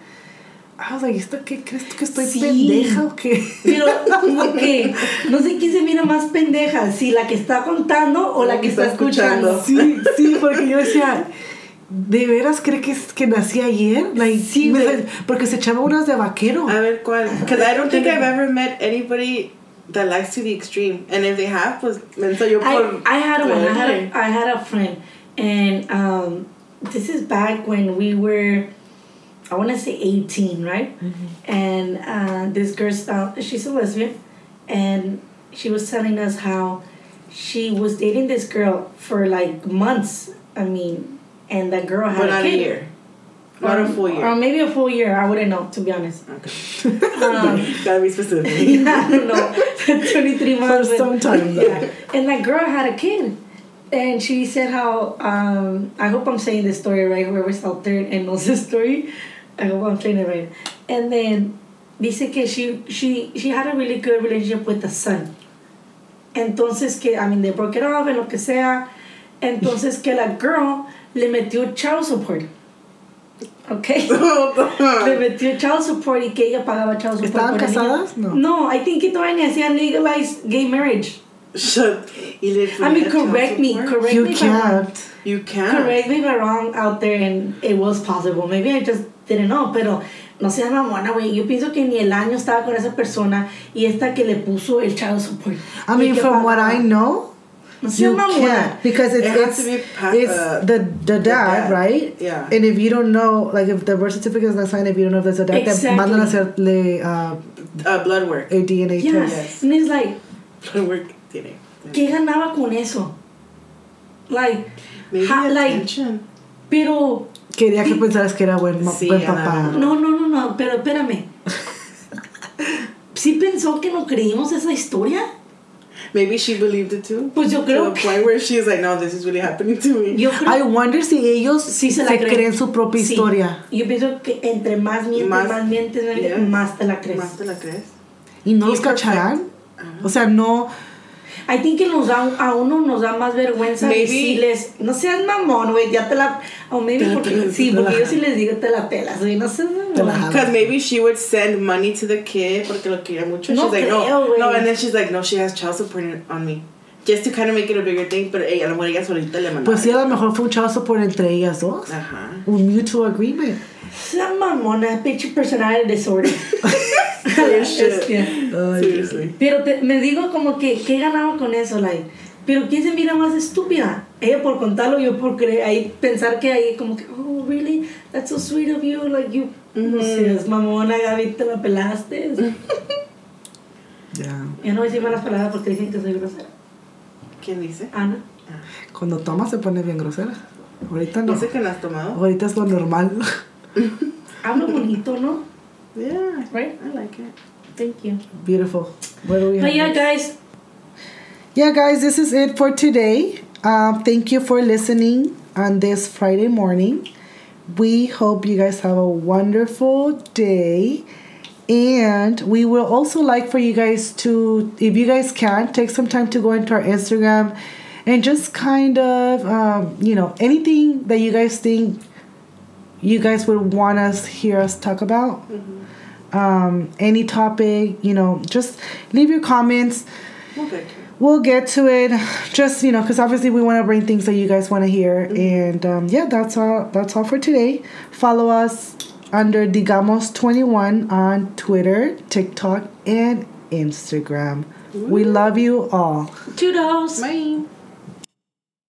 I was like, ¿esto qué crees que estoy Sí. pendeja o qué? Pero como que no sé quién se mira más pendeja, si la que está contando o la que está escuchando. Sí, sí, porque yo decía, ¿de veras cree que, que nací ayer? Like, Sí, me- güey. porque se echaba unas de vaquero. A ver cuál. Because I don't think I've ever met anybody that likes to the extreme. And if they have, pues menso yo I, por. I had one. I had a, I had a friend, and um, this is back when we were, I want to say eighteen, right? And uh, this girl, uh, she's a lesbian, and she was telling us how she was dating this girl for like months. I mean, and that girl had But a not a kid. year. Not a full Or maybe a full year. I wouldn't know, to be honest. Okay. Um, Gotta be specific. I don't know, 23 months. For some time, though. Yeah. And that girl had a kid. And she said how, um, I hope I'm saying this story right, whoever's out there and knows this story, I hope I'm saying it right. And then, dice que she, she, she had a really good relationship with the son. Entonces que, I mean, they broke it off and lo que sea. Entonces que la girl le metió child support. Okay. le metió child support y que ella pagaba child support. ¿Estaban casadas? No. No, I think que todavía ni hacían legalized gay marriage. Shut. Y le I mean, correct me, correct you me wrong. can't. You can. Correct me if I'm wrong out there and it was possible. Maybe I just didn't know, pero no seas mamona, güey. Yo pienso que ni el año estaba con esa persona y esta que le puso el child support. I mean, from what. I know, you can't because it's It has it's, to be pa- it's uh, the the dad, dad. right? Yeah. And if you don't know, like if the birth certificate is not signed, if you don't know if there's a dad, Exactly. then mandan a hacerle uh, Uh, blood work. a DNA Yeah. test. Yes. And it's like, Blood work. Tiene. ¿qué ganaba con eso? Like, Maybe ha- like, pero Quería que pensaras que era buen, ma- Sí, buen papá. No, no, no, no, pero espérame. ¿Sí pensó que no creímos esa historia? Maybe she believed it too. Pues yo to creo the que- point where she's like, no, this is really happening to me. Yo creo I wonder si ellos sí se creen. creen su propia Sí. historia. Yo pienso que entre más mientes, más, Más- mientes, más, mientes, Yeah. más te la crees. ¿Más te la crees? Y no los cacharán. O sea, no. I think que nos da, a uno nos da más vergüenza Maybe- decirles, no seas mamón, güey, ya te la... O maybe Te porque, pelas, sí, te porque yo sí les digo, te la pelas, güey, no seas Te mamón. Because maybe she would send money to the kid porque lo quería mucho. No she's like, creo, no, no, and then she's like, no, she has child support on me. Just to kind of make it a bigger thing, pero ella, a lo mejor ella solita le mandaba. Pues sí, a lo mejor fue un chazo por entre ellas dos. Ajá. Un mutual agreement. Seas mamona, bitch personality disorder. Ay. Pero te- me digo como que, ¿qué ganaba con eso, like? Pero ¿quién se mira más estúpida? Ella por contarlo, yo por creer, ahí pensar que ahí como que, oh, really? That's so sweet of you, like you, no sé, es mamona, Gaby, te la pelaste. Ya. Ya no voy a decir malas palabras porque dicen que soy grosera. ¿Quién dice? Ana. Cuando toma se pone bien grosera. Ahorita no. Dice que no has tomado. Ahorita es lo normal. Hablo bonito, ¿no? Yeah, Right? I like it. Thank you. Beautiful. What do we But have? yeah, guys, Yeah, guys, this is it for today. Um, thank you for listening on this Friday morning. We hope you guys have a wonderful day. And we will also like for you guys to, if you guys can, take some time to go into our Instagram and just kind of, um, you know, anything that you guys think you guys would want us hear us talk about. um, any topic, you know, just leave your comments. We'll get to it. We'll get to it. Just you know, because obviously we want to bring things that you guys want to hear. And um, yeah, that's all. That's all for today. Follow us under Digamos Twenty One on Twitter, TikTok, and Instagram. We love you all. Toodles. Bye.